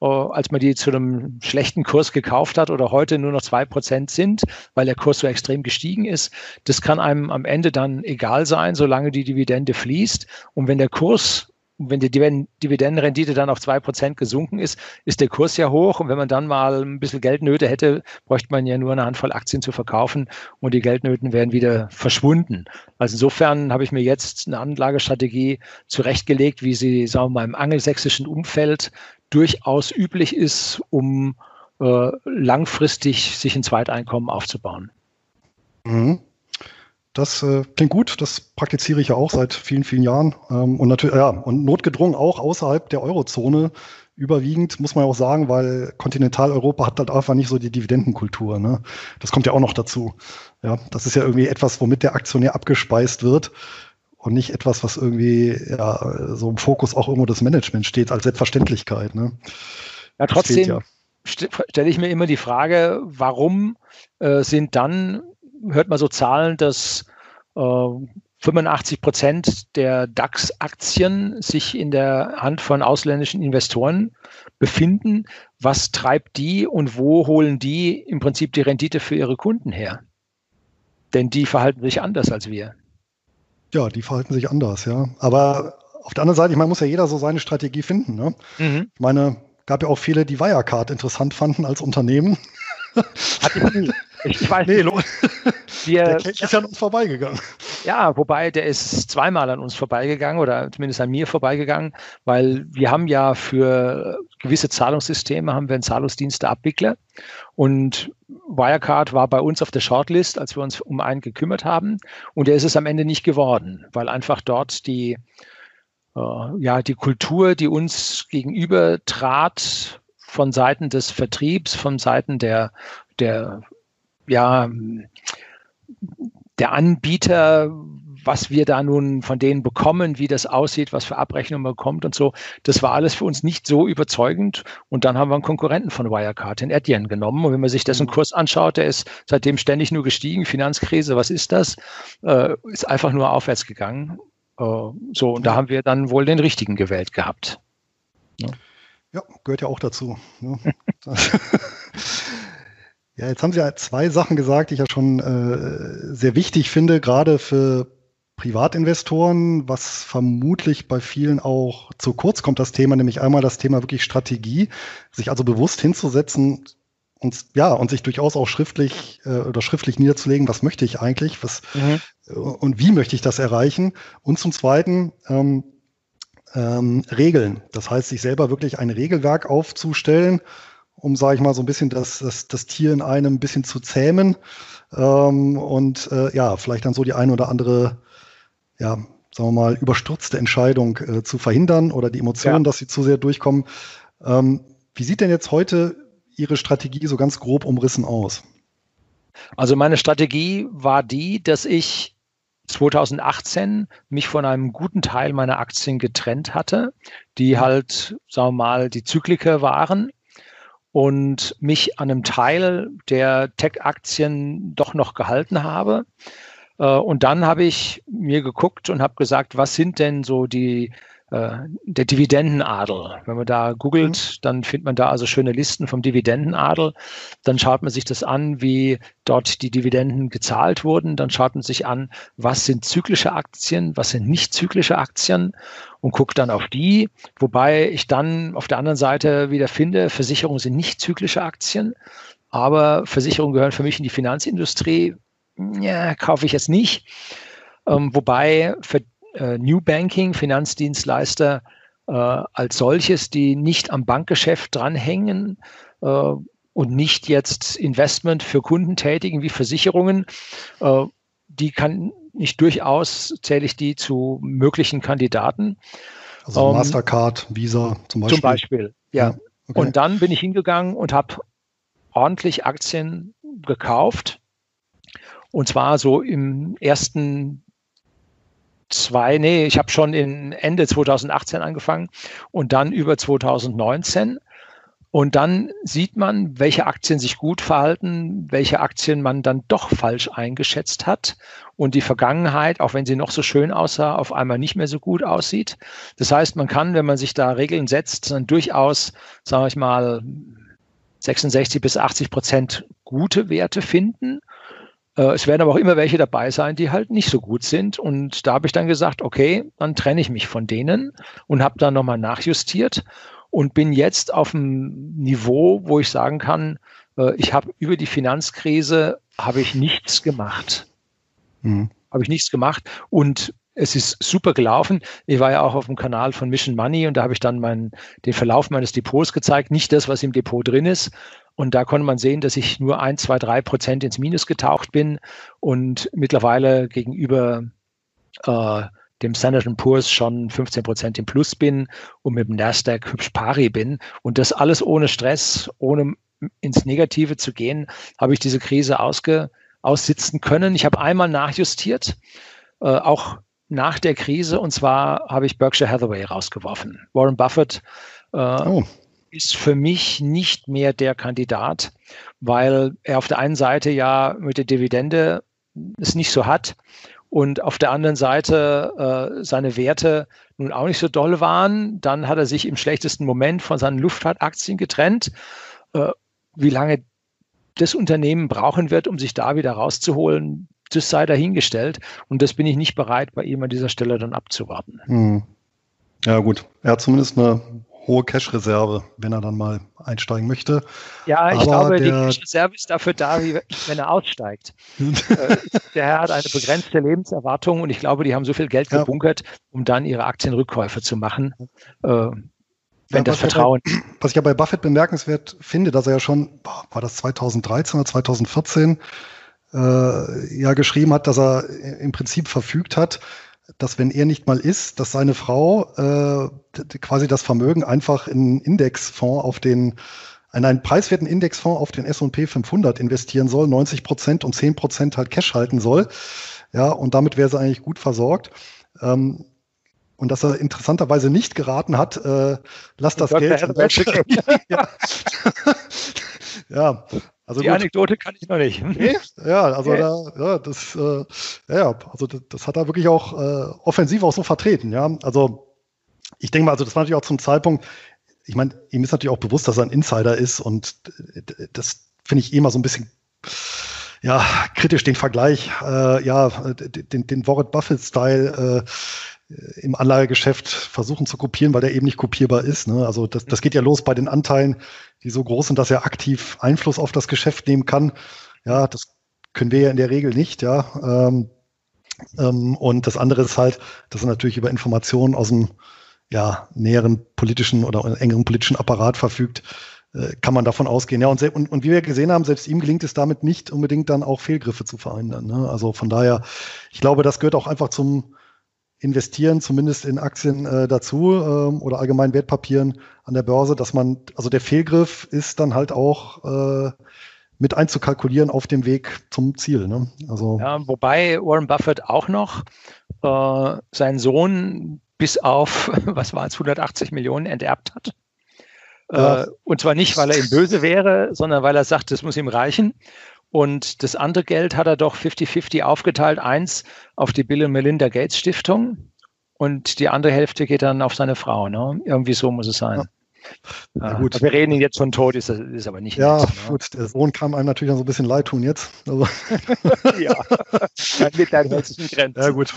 äh, als man die zu einem schlechten Kurs gekauft hat oder heute nur noch zwei Prozent sind, weil der Kurs so extrem gestiegen ist. Das kann einem am Ende dann egal sein, solange die Dividende fließt. Und wenn der Kurs wenn die Dividendenrendite dann auf zwei Prozent gesunken ist, ist der Kurs ja hoch. Und wenn man dann mal ein bisschen Geldnöte hätte, bräuchte man ja nur eine Handvoll Aktien zu verkaufen und die Geldnöten wären wieder verschwunden. Also insofern habe ich mir jetzt eine Anlagestrategie zurechtgelegt, wie sie, sagen wir mal, im angelsächsischen Umfeld durchaus üblich ist, um äh, langfristig sich ein Zweiteinkommen aufzubauen. Mhm. Das äh, klingt gut, das praktiziere ich ja auch seit vielen, vielen Jahren. Ähm, und natürlich, ja, und notgedrungen auch außerhalb der Eurozone überwiegend, muss man ja auch sagen, weil Kontinentaleuropa hat halt einfach nicht so die Dividendenkultur. Ne? Das kommt ja auch noch dazu. Ja, das ist ja irgendwie etwas, womit der Aktionär abgespeist wird und nicht etwas, was irgendwie ja, so im Fokus auch irgendwo des Management steht als Selbstverständlichkeit. Ne? Ja, trotzdem ja. stelle ich mir immer die Frage, warum äh, sind dann, hört man so Zahlen, dass äh, 85 Prozent der DAX-Aktien sich in der Hand von ausländischen Investoren befinden. Was treibt die und wo holen die im Prinzip die Rendite für ihre Kunden her? Denn die verhalten sich anders als wir. Ja, die verhalten sich anders, ja. Aber auf der anderen Seite, ich meine, muss ja jeder so seine Strategie finden. Ne? Mhm. Ich meine, gab ja auch viele, die Wirecard interessant fanden als Unternehmen. Ich. Ich weiß nee, nicht. Wir, der Kelch ist ja an uns vorbeigegangen. Ja, wobei der ist zweimal an uns vorbeigegangen oder zumindest an mir vorbeigegangen, weil wir haben ja für gewisse Zahlungssysteme haben wir einen Zahlungsdiensteabwickler und Wirecard war bei uns auf der Shortlist, als wir uns um einen gekümmert haben und der ist es am Ende nicht geworden, weil einfach dort die äh, ja die Kultur, die uns gegenüber trat von Seiten des Vertriebs, von Seiten der der ja, der Anbieter, was wir da nun von denen bekommen, wie das aussieht, was für Abrechnungen man bekommt und so, das war alles für uns nicht so überzeugend. Und dann haben wir einen Konkurrenten von Wirecard, den Etienne, genommen. Und wenn man sich dessen mhm. Kurs anschaut, der ist seitdem ständig nur gestiegen. Finanzkrise, was ist das? Äh, ist einfach nur aufwärts gegangen. Äh, so, und da haben wir dann wohl den richtigen gewählt gehabt. Ja, ja gehört ja auch dazu. Ne? (laughs) Ja, jetzt haben Sie ja zwei Sachen gesagt, die ich ja schon äh, sehr wichtig finde, gerade für Privatinvestoren, was vermutlich bei vielen auch zu kurz kommt, das Thema, nämlich einmal das Thema wirklich Strategie, sich also bewusst hinzusetzen und ja, und sich durchaus auch schriftlich äh, oder schriftlich niederzulegen, was möchte ich eigentlich, was mhm. äh, und wie möchte ich das erreichen. Und zum Zweiten ähm, ähm, Regeln. Das heißt, sich selber wirklich ein Regelwerk aufzustellen um, sage ich mal, so ein bisschen das, das, das Tier in einem ein bisschen zu zähmen ähm, und äh, ja, vielleicht dann so die ein oder andere, ja, sagen wir mal, überstürzte Entscheidung äh, zu verhindern oder die Emotionen, ja. dass sie zu sehr durchkommen. Ähm, wie sieht denn jetzt heute Ihre Strategie so ganz grob umrissen aus? Also meine Strategie war die, dass ich 2018 mich von einem guten Teil meiner Aktien getrennt hatte, die halt, sagen wir mal, die Zykliker waren und mich an einem Teil der Tech-Aktien doch noch gehalten habe. Äh, und dann habe ich mir geguckt und habe gesagt, was sind denn so die der Dividendenadel. Wenn man da googelt, mhm. dann findet man da also schöne Listen vom Dividendenadel. Dann schaut man sich das an, wie dort die Dividenden gezahlt wurden. Dann schaut man sich an, was sind zyklische Aktien, was sind nicht zyklische Aktien und guckt dann auf die. Wobei ich dann auf der anderen Seite wieder finde, Versicherungen sind nicht zyklische Aktien, aber Versicherungen gehören für mich in die Finanzindustrie. Ja, kaufe ich jetzt nicht. Ähm, wobei für äh, New Banking, Finanzdienstleister äh, als solches, die nicht am Bankgeschäft dranhängen äh, und nicht jetzt Investment für Kunden tätigen wie Versicherungen, äh, die kann nicht durchaus, zähle ich die zu möglichen Kandidaten. Also ähm, Mastercard, Visa zum Beispiel. Zum Beispiel, ja. ja okay. Und dann bin ich hingegangen und habe ordentlich Aktien gekauft. Und zwar so im ersten zwei, nee, ich habe schon in Ende 2018 angefangen und dann über 2019. Und dann sieht man, welche Aktien sich gut verhalten, welche Aktien man dann doch falsch eingeschätzt hat und die Vergangenheit, auch wenn sie noch so schön aussah, auf einmal nicht mehr so gut aussieht. Das heißt, man kann, wenn man sich da Regeln setzt, dann durchaus, sage ich mal, 66 bis 80 Prozent gute Werte finden es werden aber auch immer welche dabei sein, die halt nicht so gut sind. Und da habe ich dann gesagt, okay, dann trenne ich mich von denen und habe dann nochmal nachjustiert und bin jetzt auf einem Niveau, wo ich sagen kann, äh, ich habe über die Finanzkrise habe ich nichts gemacht. Mhm. Habe ich nichts gemacht und es ist super gelaufen. Ich war ja auch auf dem Kanal von Mission Money und da habe ich dann meinen, den Verlauf meines Depots gezeigt. Nicht das, was im Depot drin ist, und da konnte man sehen, dass ich nur ein, zwei, drei Prozent ins Minus getaucht bin und mittlerweile gegenüber äh, dem Standard Poor's schon 15 Prozent im Plus bin und mit dem Nasdaq hübsch pari bin. Und das alles ohne Stress, ohne ins Negative zu gehen, habe ich diese Krise ausge, aussitzen können. Ich habe einmal nachjustiert, äh, auch nach der Krise, und zwar habe ich Berkshire Hathaway rausgeworfen. Warren Buffett äh, oh ist für mich nicht mehr der Kandidat, weil er auf der einen Seite ja mit der Dividende es nicht so hat und auf der anderen Seite äh, seine Werte nun auch nicht so doll waren. Dann hat er sich im schlechtesten Moment von seinen Luftfahrtaktien getrennt. Äh, wie lange das Unternehmen brauchen wird, um sich da wieder rauszuholen, das sei dahingestellt. Und das bin ich nicht bereit, bei ihm an dieser Stelle dann abzuwarten. Hm. Ja, gut. Er hat zumindest eine hohe Cash-Reserve, wenn er dann mal einsteigen möchte. Ja, ich Aber glaube, die Cash-Reserve ist dafür da, wie, wenn er aussteigt. (laughs) Äh, der Herr hat eine begrenzte Lebenserwartung und ich glaube, die haben so viel Geld gebunkert, um dann ihre Aktienrückkäufe zu machen. Äh, wenn ja, das Vertrauen. bei, was ich ja bei Buffett bemerkenswert finde, dass er ja schon, war das 2013 oder 2014, äh, ja geschrieben hat, dass er im Prinzip verfügt hat, dass wenn er nicht mal ist, dass seine Frau äh, quasi das Vermögen einfach in einen Indexfonds auf den, in einen preiswerten Indexfonds auf den S&P 500 investieren soll, 90 Prozent und 10 Prozent halt Cash halten soll. Ja, und damit wäre sie eigentlich gut versorgt. Ähm, und dass er interessanterweise nicht geraten hat, äh, lass das Geld. (laughs) ja. (laughs) ja, also die gut. Anekdote kann ich noch nicht. Okay. Ja, also okay. da, ja, das, äh, ja, also das, das, hat er wirklich auch äh, offensiv auch so vertreten. Ja, also ich denke mal, also das war natürlich auch zum Zeitpunkt. Ich meine, ihm ist natürlich auch bewusst, dass er ein Insider ist und das finde ich immer so ein bisschen ja kritisch den Vergleich, äh, ja den, den Warren Buffett-Style. Äh, im Anlagegeschäft versuchen zu kopieren, weil der eben nicht kopierbar ist. Ne? Also das, das geht ja los bei den Anteilen, die so groß sind, dass er aktiv Einfluss auf das Geschäft nehmen kann. Ja, das können wir ja in der Regel nicht, ja. Ähm, ähm, und das andere ist halt, dass er natürlich über Informationen aus dem ja, näheren politischen oder engeren politischen Apparat verfügt, äh, kann man davon ausgehen. Ja, und, und, und wie wir gesehen haben, selbst ihm gelingt es damit nicht unbedingt dann auch Fehlgriffe zu verhindern. Ne? Also von daher, ich glaube, das gehört auch einfach zum, investieren, zumindest in Aktien äh, dazu ähm, oder allgemein Wertpapieren an der Börse, dass man, also der Fehlgriff ist dann halt auch äh, mit einzukalkulieren auf dem Weg zum Ziel. Ne? Also ja, wobei Warren Buffett auch noch äh, seinen Sohn bis auf, (laughs) was war es, 180 Millionen enterbt hat. Ja. Äh, und zwar nicht, weil er ihm böse wäre, sondern weil er sagt, das muss ihm reichen. Und das andere Geld hat er doch 50-50 aufgeteilt. Eins auf die Bill und Melinda Gates Stiftung und die andere Hälfte geht dann auf seine Frau. Ne? Irgendwie so muss es sein. Ja. Ja, gut. Wir reden jetzt von Tod, ist, ist aber nicht. Ja, nett, ne? gut, der Sohn kann einem natürlich noch so ein bisschen leid tun jetzt. Also. (laughs) ja, mit deinen herzlichen Grenzen. Ja, gut.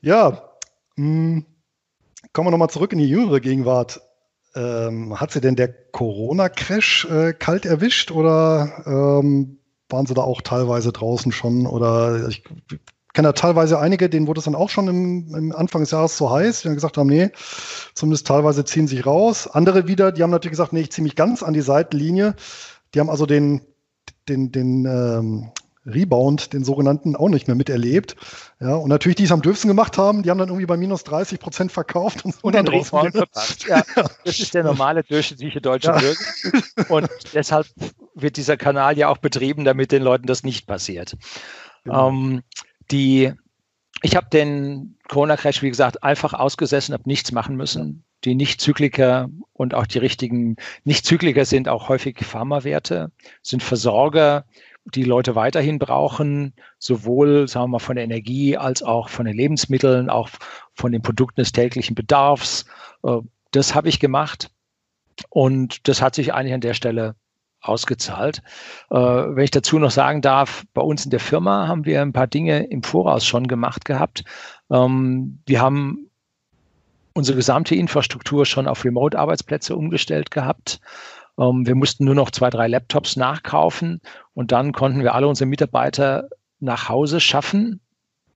ja, mh, hm, kommen wir nochmal zurück in die jüngere Gegenwart. Ähm, hat sie denn der Corona-Crash äh, kalt erwischt oder ähm, waren sie da auch teilweise draußen schon? Oder ich kenne da teilweise einige, denen wurde es dann auch schon im, im Anfang des Jahres zu heiß, die dann gesagt haben, nee, zumindest teilweise ziehen sich raus. Andere wieder, die haben natürlich gesagt, nee, ich ziehe mich ganz an die Seitenlinie. Die haben also den, den, den ähm, Rebound, den sogenannten, auch nicht mehr miterlebt. Ja, und natürlich, die es am dürfsten gemacht haben, die haben dann irgendwie bei minus 30 Prozent verkauft und, und den Rebound verpasst. (laughs) Ja, das ist der normale durchschnittliche deutsche ja. Bürger. Und (laughs) deshalb wird dieser Kanal ja auch betrieben, damit den Leuten das nicht passiert. Genau. Ähm, die, ich habe den Corona-Crash, wie gesagt, einfach ausgesessen, habe nichts machen müssen. Die Nicht-Zykliker und auch die richtigen Nicht-Zykliker sind auch häufig Pharmawerte, sind Versorger, die Leute weiterhin brauchen, sowohl, sagen wir mal, von der Energie als auch von den Lebensmitteln, auch von den Produkten des täglichen Bedarfs. Äh, das habe ich gemacht. Und das hat sich eigentlich an der Stelle ausgezahlt. Äh, wenn ich dazu noch sagen darf, bei uns in der Firma haben wir ein paar Dinge im Voraus schon gemacht gehabt. Ähm, wir haben unsere gesamte Infrastruktur schon auf Remote-Arbeitsplätze umgestellt gehabt. Ähm, wir mussten nur noch zwei, drei Laptops nachkaufen und dann konnten wir alle unsere Mitarbeiter nach Hause schaffen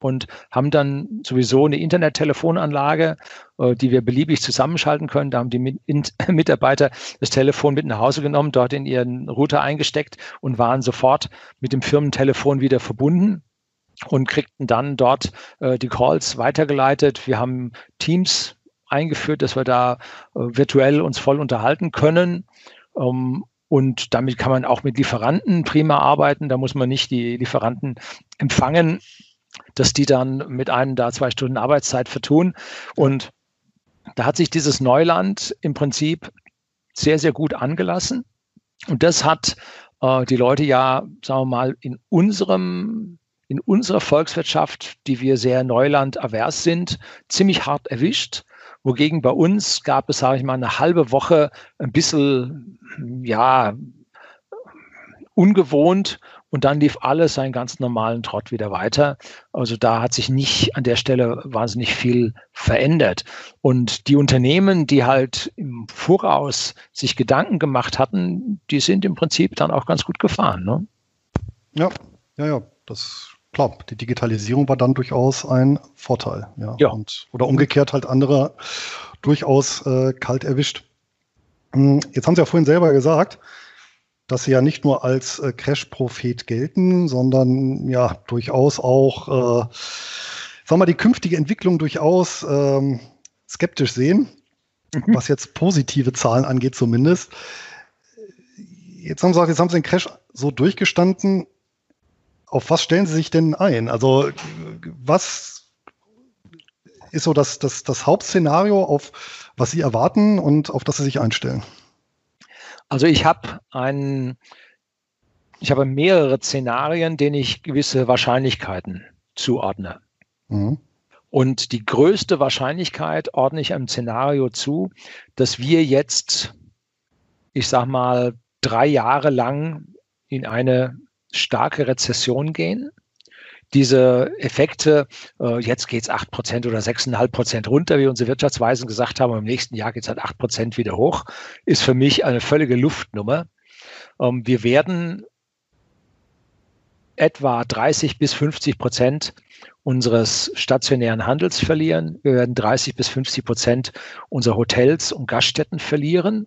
und haben dann sowieso eine Internettelefonanlage, äh, die wir beliebig zusammenschalten können. Da haben die (laughs) Mitarbeiter das Telefon mit nach Hause genommen, dort in ihren Router eingesteckt und waren sofort mit dem Firmentelefon wieder verbunden und kriegten dann dort äh, die Calls weitergeleitet. Wir haben Teams eingeführt, dass wir da äh, virtuell uns voll unterhalten können. Ähm, und damit kann man auch mit Lieferanten prima arbeiten. Da muss man nicht die Lieferanten empfangen, dass die dann mit einem da zwei Stunden Arbeitszeit vertun. Und da hat sich dieses Neuland im Prinzip sehr, sehr gut angelassen. Und das hat äh, die Leute ja, sagen wir mal, in unserem in unserer Volkswirtschaft, die wir sehr Neuland-avers sind, ziemlich hart erwischt. Wogegen bei uns gab es, sage ich mal, eine halbe Woche ein bisschen, ja, ungewohnt und dann lief alles seinen ganz normalen Trott wieder weiter. Also da hat sich nicht an der Stelle wahnsinnig viel verändert. Und die Unternehmen, die halt im Voraus sich Gedanken gemacht hatten, die sind im Prinzip dann auch ganz gut gefahren. Ne? Ja, ja, ja. Das klar, die Digitalisierung war dann durchaus ein Vorteil. Ja. ja. Und, oder umgekehrt halt andere durchaus äh, kalt erwischt. Hm, jetzt haben Sie ja vorhin selber gesagt, dass sie ja nicht nur als äh, Crash-Prophet gelten, sondern ja durchaus auch, äh, sagen wir mal, die künftige Entwicklung durchaus ähm, skeptisch sehen, mhm. was jetzt positive Zahlen angeht zumindest. Jetzt haben Sie gesagt, jetzt haben Sie den Crash so durchgestanden. Auf was stellen Sie sich denn ein? Also was ist so das, das, das Hauptszenario, auf was Sie erwarten und auf das Sie sich einstellen? Also ich habe ein, ich habe mehrere Szenarien, denen ich gewisse Wahrscheinlichkeiten zuordne. Mhm. Und die größte Wahrscheinlichkeit ordne ich einem Szenario zu, dass wir jetzt, ich sag mal, drei Jahre lang in eine starke Rezession gehen diese Effekte, äh, jetzt geht es 8% oder 6,5% runter, wie unsere Wirtschaftsweisen gesagt haben, im nächsten Jahr geht es halt 8% wieder hoch, ist für mich eine völlige Luftnummer. Ähm, wir werden etwa 30 bis 50 Prozent unseres stationären Handels verlieren. Wir werden 30 bis 50 Prozent unserer Hotels und Gaststätten verlieren.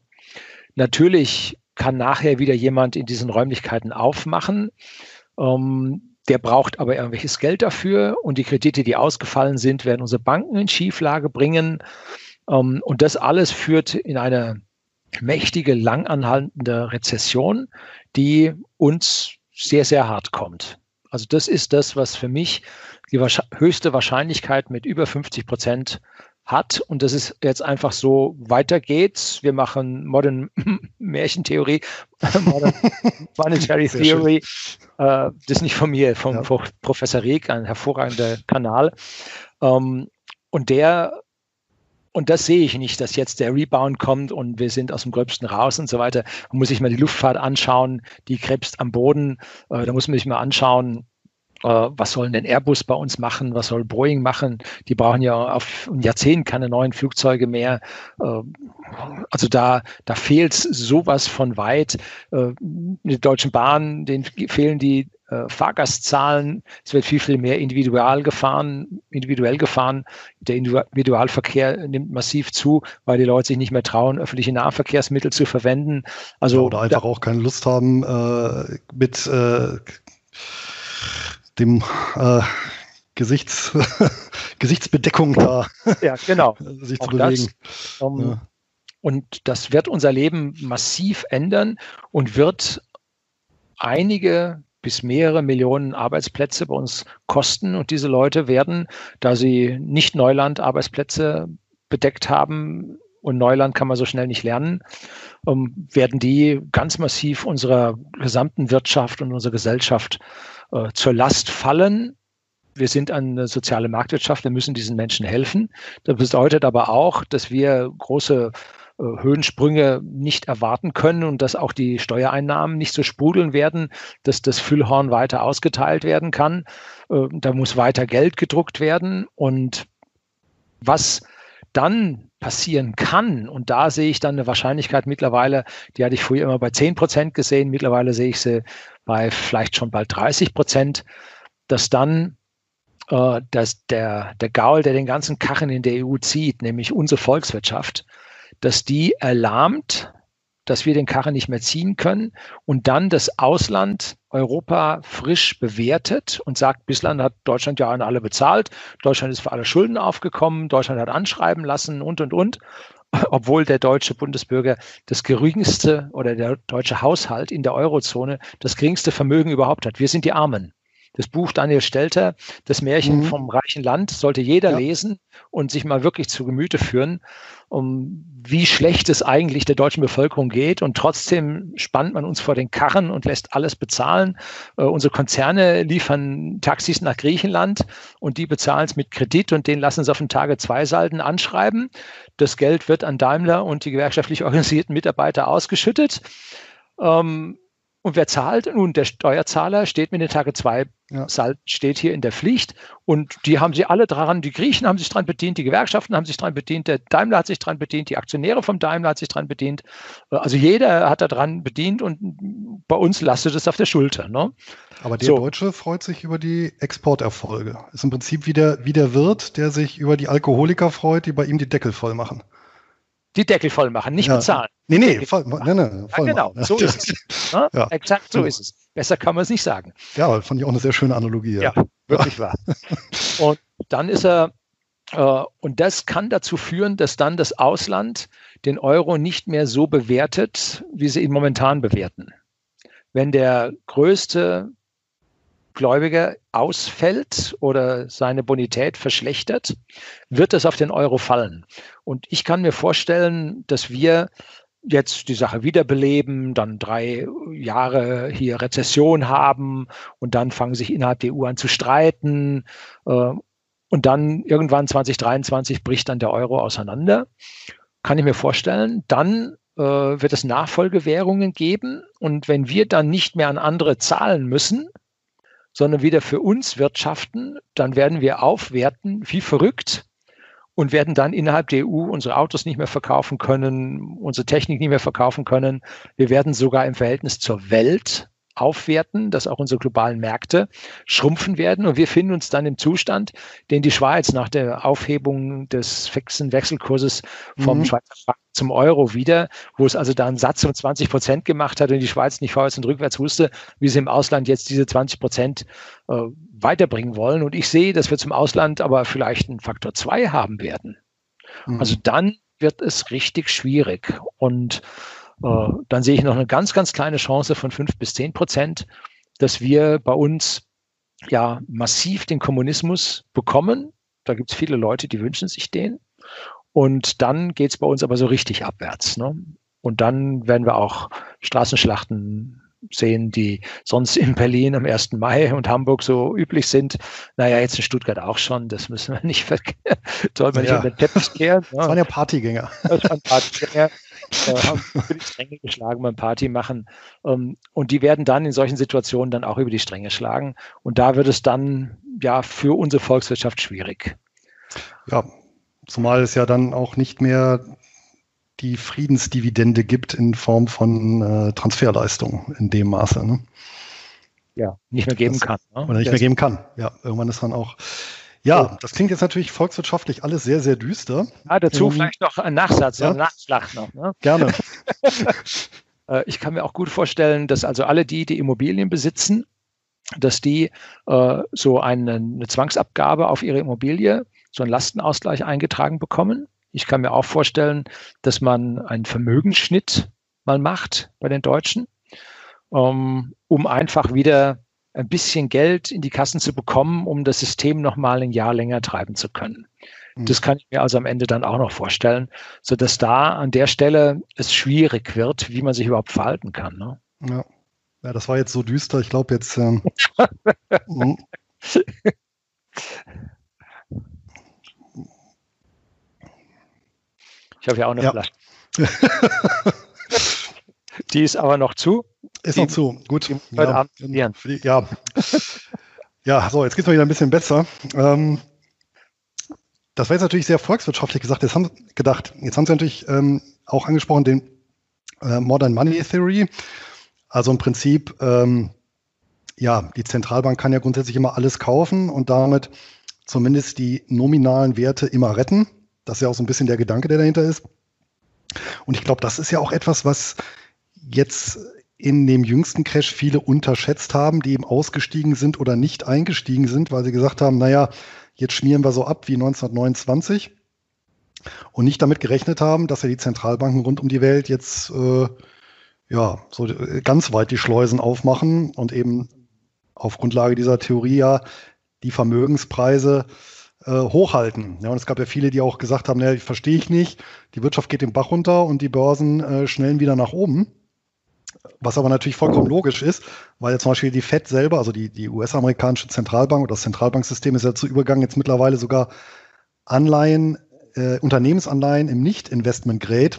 Natürlich kann nachher wieder jemand in diesen Räumlichkeiten aufmachen. Ähm, der braucht aber irgendwelches Geld dafür und die Kredite, die ausgefallen sind, werden unsere Banken in Schieflage bringen. Ähm, und das alles führt in eine mächtige, langanhaltende Rezession, die uns sehr, sehr hart kommt. Also das ist das, was für mich die höchste Wahrscheinlichkeit mit über 50 Prozent hat. Und das ist jetzt einfach so, weiter geht's. Wir machen Modern (clears throat) Märchentheorie, (laughs) Monetary Theory. Äh, das ist nicht von mir, vom ja. Professor Reg, ein hervorragender Kanal. Ähm, und der und das sehe ich nicht, dass jetzt der Rebound kommt und wir sind aus dem Gröbsten raus und so weiter. Man muss sich mal die Luftfahrt anschauen, die krebst am Boden. Äh, da muss man sich mal anschauen, was soll denn Airbus bei uns machen, was soll Boeing machen? Die brauchen ja auf ein Jahrzehnt keine neuen Flugzeuge mehr. Äh, also da, da fehlt sowas von weit. Äh, die Deutschen Bahn, denen fehlen die Fahrgastzahlen. Es wird viel, viel mehr individual gefahren, individuell gefahren. Der Individualverkehr nimmt massiv zu, weil die Leute sich nicht mehr trauen, öffentliche Nahverkehrsmittel zu verwenden. Also oder einfach auch keine Lust haben, äh, mit äh, dem äh, Gesichts, (laughs) Gesichtsbedeckung da ja, genau. (laughs) sich zu bewegen. Das, ähm, ja. Und das wird unser Leben massiv ändern und wird einige bis mehrere Millionen Arbeitsplätze bei uns kosten. Und diese Leute werden, da sie nicht Neuland-Arbeitsplätze bedeckt haben, und Neuland kann man so schnell nicht lernen, um, werden die ganz massiv unserer gesamten Wirtschaft und unserer Gesellschaft äh, zur Last fallen. Wir sind eine soziale Marktwirtschaft, wir müssen diesen Menschen helfen. Das bedeutet aber auch, dass wir große äh, Höhensprünge nicht erwarten können und dass auch die Steuereinnahmen nicht so sprudeln werden, dass das Füllhorn weiter ausgeteilt werden kann. Äh, da muss weiter Geld gedruckt werden. Und was dann passieren kann, und da sehe ich dann eine Wahrscheinlichkeit mittlerweile, die hatte ich früher immer bei 10 Prozent gesehen, mittlerweile sehe ich sie bei vielleicht schon bald 30 Prozent, dass dann äh, dass der, der Gaul, der den ganzen Kachen in der EU zieht, nämlich unsere Volkswirtschaft, dass die erlahmt, dass wir den Karren nicht mehr ziehen können und dann das Ausland Europa frisch bewertet und sagt, bislang hat Deutschland ja an alle bezahlt, Deutschland ist für alle Schulden aufgekommen, Deutschland hat anschreiben lassen und, und, und (laughs) obwohl der deutsche Bundesbürger das geringste oder der deutsche Haushalt in der Eurozone das geringste Vermögen überhaupt hat. Wir sind die Armen. Das Buch Daniel Stelter, das Märchen mhm. vom reichen Land, sollte jeder ja. lesen und sich mal wirklich zu Gemüte führen, um wie schlecht es eigentlich der deutschen Bevölkerung geht. Und trotzdem spannt man uns vor den Karren und lässt alles bezahlen. Äh, unsere Konzerne liefern Taxis nach Griechenland und die bezahlen es mit Kredit und den lassen sie auf den Tage zwei Salden anschreiben. Das Geld wird an Daimler und die gewerkschaftlich organisierten Mitarbeiter ausgeschüttet. Ähm, und wer zahlt? Nun, der Steuerzahler steht mit den Tage 2 ja. steht hier in der Pflicht. Und die haben sie alle daran, die Griechen haben sich daran bedient, die Gewerkschaften haben sich daran bedient, der Daimler hat sich daran bedient, die Aktionäre vom Daimler hat sich daran bedient. Also jeder hat daran bedient und bei uns lastet es auf der Schulter. Ne? Aber der so. Deutsche freut sich über die Exporterfolge. Ist im Prinzip wie der, wie der Wirt, der sich über die Alkoholiker freut, die bei ihm die Deckel voll machen die Deckel voll machen, nicht ja. bezahlen. Nee, nee, voll, nee, nee, voll ja, genau, so ist es. Ne? Ja. Exakt so ist es. Besser kann man es nicht sagen. Ja, fand ich auch eine sehr schöne Analogie. Ja, ja wirklich wahr. Und dann ist er, äh, und das kann dazu führen, dass dann das Ausland den Euro nicht mehr so bewertet, wie sie ihn momentan bewerten. Wenn der größte Gläubiger ausfällt oder seine Bonität verschlechtert, wird es auf den Euro fallen. Und ich kann mir vorstellen, dass wir jetzt die Sache wiederbeleben, dann drei Jahre hier Rezession haben und dann fangen sich innerhalb der EU an zu streiten. Äh, und dann irgendwann 2023 bricht dann der Euro auseinander. Kann ich mir vorstellen. Dann äh, wird es Nachfolgewährungen geben. Und wenn wir dann nicht mehr an andere zahlen müssen, sondern wieder für uns wirtschaften, dann werden wir aufwerten wie verrückt und werden dann innerhalb der EU unsere Autos nicht mehr verkaufen können, unsere Technik nicht mehr verkaufen können. Wir werden sogar im Verhältnis zur Welt aufwerten, dass auch unsere globalen Märkte schrumpfen werden. Und wir finden uns dann im Zustand, den die Schweiz nach der Aufhebung des fixen Wechselkurses vom mhm. Schweizer Franken zum Euro wieder, wo es also da einen Satz von 20 Prozent gemacht hat und die Schweiz nicht vorwärts und rückwärts wusste, wie sie im Ausland jetzt diese 20 Prozent äh, weiterbringen wollen. Und ich sehe, dass wir zum Ausland aber vielleicht einen Faktor zwei haben werden. Mhm. Also dann wird es richtig schwierig. Und dann sehe ich noch eine ganz, ganz kleine Chance von fünf bis zehn Prozent, dass wir bei uns ja massiv den Kommunismus bekommen. Da gibt es viele Leute, die wünschen sich den. Und dann geht es bei uns aber so richtig abwärts. Ne? und dann werden wir auch Straßenschlachten sehen, die sonst in Berlin am 1. Mai und Hamburg so üblich sind. Naja, jetzt in Stuttgart auch schon, das müssen wir nicht verkehren. Soll man ja. nicht in den Teppich kehren. Das waren ja Partygänger. Das waren Partygänger. Äh, über die Stränge geschlagen beim Party machen. Ähm, und die werden dann in solchen Situationen dann auch über die Stränge schlagen. Und da wird es dann ja für unsere Volkswirtschaft schwierig. Ja, zumal es ja dann auch nicht mehr die Friedensdividende gibt in Form von äh, Transferleistungen in dem Maße. Ne? Ja, nicht mehr geben das, kann. Ne? Oder nicht mehr geben kann. Ja, irgendwann ist dann auch. Ja, oh. das klingt jetzt natürlich volkswirtschaftlich alles sehr, sehr düster. Ja, dazu um, vielleicht noch ein Nachsatz, ja? ein Nachschlag noch. Ne? Gerne. (laughs) Äh, ich kann mir auch gut vorstellen, dass also alle die, die Immobilien besitzen, dass die äh, so eine, eine Zwangsabgabe auf ihre Immobilie, so einen Lastenausgleich eingetragen bekommen ich kann mir auch vorstellen, dass man einen Vermögensschnitt mal macht bei den Deutschen, um, um einfach wieder ein bisschen Geld in die Kassen zu bekommen, um das System noch mal ein Jahr länger treiben zu können. Mhm. Das kann ich mir also am Ende dann auch noch vorstellen, so dass da an der Stelle es schwierig wird, wie man sich überhaupt verhalten kann. Ne? Ja. ja, das war jetzt so düster. Ich glaube jetzt. Ähm, (laughs) hm. Ich habe ja auch eine ja. Flasche. (laughs) die ist aber noch zu. Ist noch zu, gut. Heute ja, Abend die, ja. (laughs) ja, so, jetzt geht es mal wieder ein bisschen besser. Ähm, das war jetzt natürlich sehr volkswirtschaftlich gesagt. Jetzt haben, gedacht. Jetzt haben Sie natürlich ähm, auch angesprochen den äh, Modern Money Theory. Also im Prinzip, ähm, ja, die Zentralbank kann ja grundsätzlich immer alles kaufen und damit zumindest die nominalen Werte immer retten. Das ist ja auch so ein bisschen der Gedanke, der dahinter ist. Und ich glaube, das ist ja auch etwas, was jetzt in dem jüngsten Crash viele unterschätzt haben, die eben ausgestiegen sind oder nicht eingestiegen sind, weil sie gesagt haben, naja, jetzt schmieren wir so ab wie 1929 und nicht damit gerechnet haben, dass ja die Zentralbanken rund um die Welt jetzt äh, ja so ganz weit die Schleusen aufmachen und eben auf Grundlage dieser Theorie ja die Vermögenspreise äh, hochhalten. Ja, und es gab ja viele, die auch gesagt haben, naja, verstehe ich nicht, die Wirtschaft geht den Bach runter und die Börsen äh, schnellen wieder nach oben. Was aber natürlich vollkommen logisch ist, weil ja zum Beispiel die FED selber, also die, die US-amerikanische Zentralbank oder das Zentralbanksystem ist ja zu übergegangen, jetzt mittlerweile sogar Anleihen, äh, Unternehmensanleihen im Nicht-Investment-Grade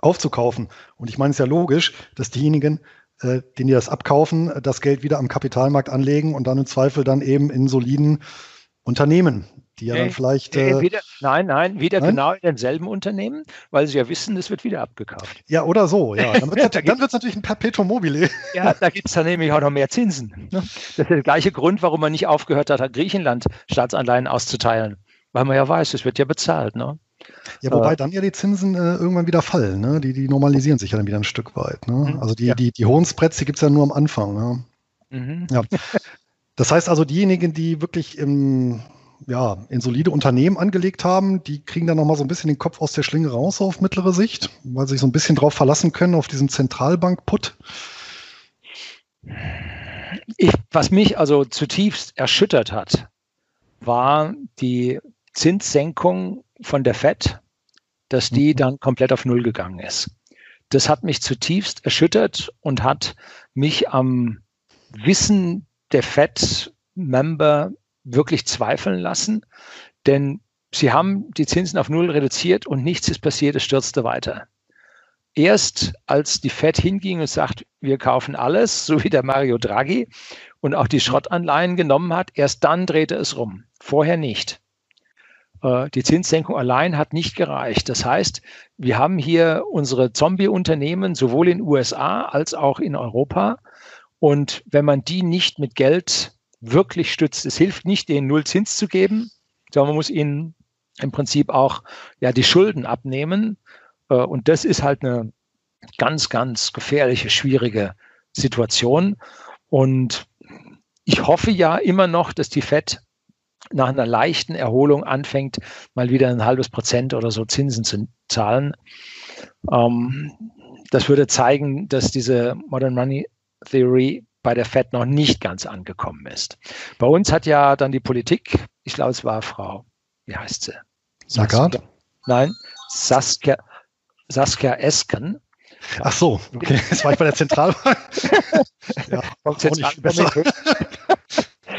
aufzukaufen. Und ich meine, es ist ja logisch, dass diejenigen, äh, denen die das abkaufen, das Geld wieder am Kapitalmarkt anlegen und dann im Zweifel dann eben in soliden Unternehmen, die ja dann vielleicht. Äh, wieder, nein, nein, wieder nein? genau in denselben Unternehmen, weil sie ja wissen, es wird wieder abgekauft. Ja, oder so, ja. (laughs) Dann wird es natürlich ein Perpetuum mobile. ja, da gibt es dann nämlich auch noch mehr Zinsen. Ne? Das ist der gleiche Grund, warum man nicht aufgehört hat, Griechenland Staatsanleihen auszuteilen. Weil man ja weiß, es wird ja bezahlt. Ne? Ja, wobei äh, dann ja die Zinsen äh, irgendwann wieder fallen. Ne? Die, die normalisieren sich ja dann wieder ein Stück weit. Ne? Mhm. Also die, ja. die, die hohen Spreads, die gibt es ja nur am Anfang. Ne? Mhm. Ja. (laughs) Das heißt also, diejenigen, die wirklich im, ja, in solide Unternehmen angelegt haben, die kriegen dann nochmal so ein bisschen den Kopf aus der Schlinge raus auf mittlere Sicht, weil sie sich so ein bisschen drauf verlassen können, auf diesen Zentralbank-Put. Ich, was mich also zutiefst erschüttert hat, war die Zinssenkung von der FED, dass die mhm. dann komplett auf Null gegangen ist. Das hat mich zutiefst erschüttert und hat mich am Wissen der FED-Member wirklich zweifeln lassen, denn sie haben die Zinsen auf Null reduziert und nichts ist passiert, es stürzte weiter. Erst als die Fed hinging und sagt, wir kaufen alles, so wie der Mario Draghi, und auch die Schrottanleihen genommen hat, erst dann drehte es rum. Vorher nicht. Äh, die Zinssenkung allein hat nicht gereicht. Das heißt, wir haben hier unsere Zombie-Unternehmen sowohl in USA als auch in Europa. Und wenn man die nicht mit Geld wirklich stützt. Es hilft nicht, denen null Zins zu geben, sondern man muss ihnen im Prinzip auch ja die Schulden abnehmen. Äh, und das ist halt eine ganz, ganz gefährliche, schwierige Situation. Und ich hoffe ja immer noch, dass die FED nach einer leichten Erholung anfängt, mal wieder ein halbes Prozent oder so Zinsen zu zahlen. Ähm, das würde zeigen, dass diese Modern Money Theory bei der FED noch nicht ganz angekommen ist. Bei uns hat ja dann die Politik, ich glaube, es war Frau, wie heißt sie? Lagarde? Nein, Saskia, Saskia Esken. Ach so, okay, jetzt war ich bei der Zentralbank. (laughs) ja, vom Zentralbank.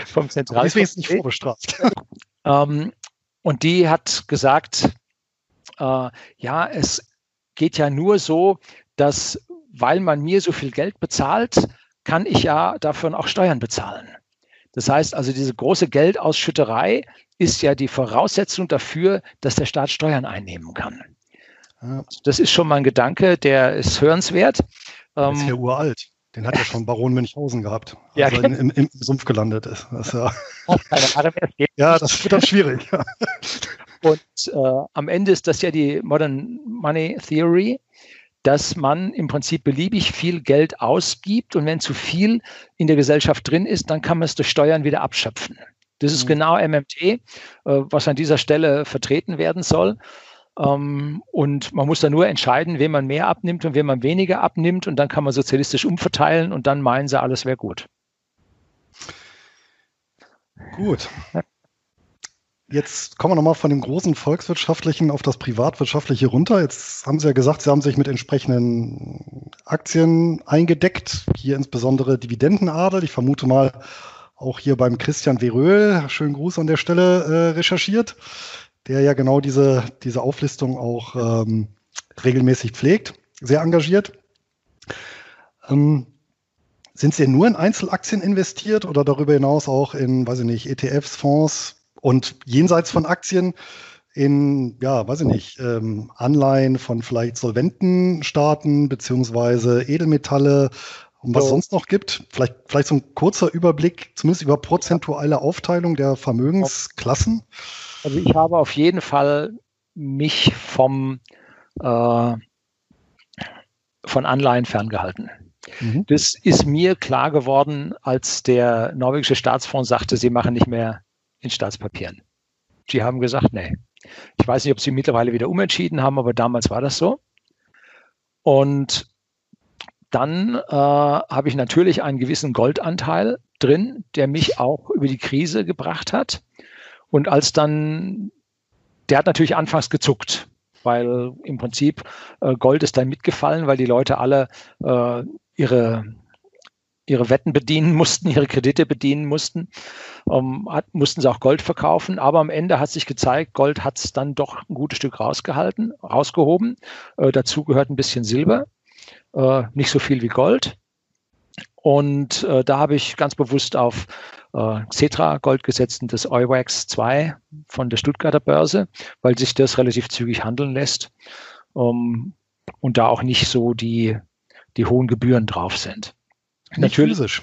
vom Zentralbank. Ist nicht vorbestraft. Ähm, und die hat gesagt, äh, ja, es geht ja nur so, dass weil man mir so viel Geld bezahlt, kann ich ja dafür auch Steuern bezahlen. Das heißt also, diese große Geldausschütterei ist ja die Voraussetzung dafür, dass der Staat Steuern einnehmen kann. Das ist schon mal ein Gedanke, der ist hörenswert. Der ist ja ähm, uralt. Den hat ja (laughs) schon Baron Münchhausen gehabt, als ja, er im, im, Sumpf gelandet ist. Das ja, (laughs) ja, das wird dann schwierig. Und äh, am Ende ist das ja die Modern Money Theory, dass man im Prinzip beliebig viel Geld ausgibt und wenn zu viel in der Gesellschaft drin ist, dann kann man es durch Steuern wieder abschöpfen. Das ist mhm. genau MMT, äh, was an dieser Stelle vertreten werden soll. Ähm, und man muss da nur entscheiden, wem man mehr abnimmt und wem man weniger abnimmt. Und dann kann man sozialistisch umverteilen und dann meinen sie, alles wäre gut. Gut. Jetzt kommen wir nochmal von dem großen volkswirtschaftlichen auf das privatwirtschaftliche runter. Jetzt haben Sie ja gesagt, Sie haben sich mit entsprechenden Aktien eingedeckt, hier insbesondere Dividendenadel. Ich vermute mal auch hier beim Christian Veröhl, schönen Gruß an der Stelle, äh, recherchiert der ja genau diese, diese Auflistung auch ähm, regelmäßig pflegt, sehr engagiert. Ähm, sind Sie nur in Einzelaktien investiert oder darüber hinaus auch in, weiß ich nicht, ETFs, Fonds und jenseits von Aktien in, ja, weiß ich nicht, ähm, Anleihen von vielleicht solventen Staaten beziehungsweise Edelmetalle und was so. sonst noch gibt? Vielleicht, vielleicht so ein kurzer Überblick, zumindest über prozentuale Aufteilung der Vermögensklassen. Also ich habe auf jeden Fall mich vom äh, von Anleihen ferngehalten. Mhm. Das ist mir klar geworden, als der norwegische Staatsfonds sagte, sie machen nicht mehr in Staatspapieren. Sie haben gesagt, nee. Ich weiß nicht, ob sie mittlerweile wieder umentschieden haben, aber damals war das so. Und dann äh, habe ich natürlich einen gewissen Goldanteil drin, der mich auch über die Krise gebracht hat. Und als dann, der hat natürlich anfangs gezuckt, weil im Prinzip äh, Gold ist dann mitgefallen, weil die Leute alle äh, ihre ihre Wetten bedienen mussten, (laughs) ihre Kredite bedienen mussten, ähm, hat, mussten sie auch Gold verkaufen. Aber am Ende hat sich gezeigt, Gold hat es dann doch ein gutes Stück rausgehalten, rausgehoben. Äh, dazu gehört ein bisschen Silber, äh, nicht so viel wie Gold. Und äh, da habe ich ganz bewusst auf äh, Xetra Gold gesetzt und das EUWAX 2 von der Stuttgarter Börse, weil sich das relativ zügig handeln lässt ähm, und da auch nicht so die, die hohen Gebühren drauf sind. Nicht Natürlich, physisch.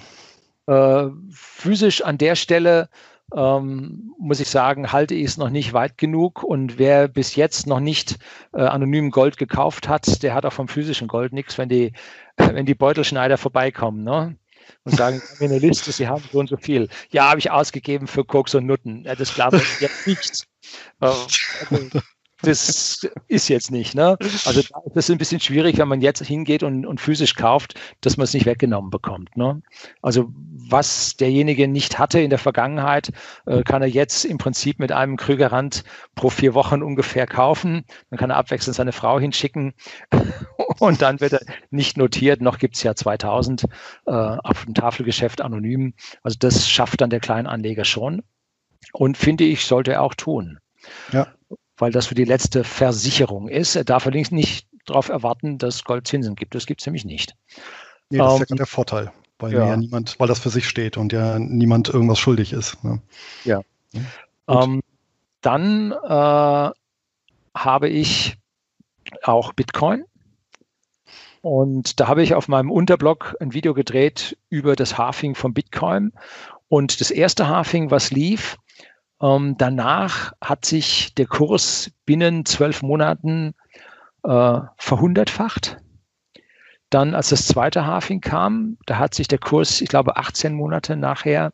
Äh, physisch an der Stelle ähm, muss ich sagen, halte ich es noch nicht weit genug. Und wer bis jetzt noch nicht äh, anonym Gold gekauft hat, der hat auch vom physischen Gold nichts, wenn die, wenn die Beutelschneider vorbeikommen. Ne? und sagen, ich habe eine Liste, Sie haben so und so viel. Ja, habe ich ausgegeben für Koks und Nutten. Ja, das glaube ich jetzt nicht. Äh, also, das ist jetzt nicht. Ne? Also das ist ein bisschen schwierig, wenn man jetzt hingeht und, und physisch kauft, dass man es nicht weggenommen bekommt. Ne? Also was derjenige nicht hatte in der Vergangenheit, äh, kann er jetzt im Prinzip mit einem Krügerrand pro vier Wochen ungefähr kaufen. Dann kann er abwechselnd seine Frau hinschicken (laughs) und dann wird er nicht notiert. Noch gibt es ja 2000 äh, auf dem Tafelgeschäft anonym. Also das schafft dann der Kleinanleger schon. Und finde ich, sollte er auch tun. Ja weil das für die letzte Versicherung ist. Er darf allerdings nicht darauf erwarten, dass Gold Zinsen gibt. Das gibt es nämlich nicht. Nee, das um, ist ja ähm, der Vorteil, weil ja. niemand, weil das für sich steht und ja niemand irgendwas schuldig ist. Ne? Ja. ähm, dann äh, habe ich auch Bitcoin. Und da habe ich auf meinem Unterblog ein Video gedreht über das Halving von Bitcoin. Und das erste Halving, was lief, ähm, danach hat sich der Kurs binnen zwölf Monaten äh, verhundertfacht. Dann, als das zweite Halving kam, da hat sich der Kurs, ich glaube, 18 Monate nachher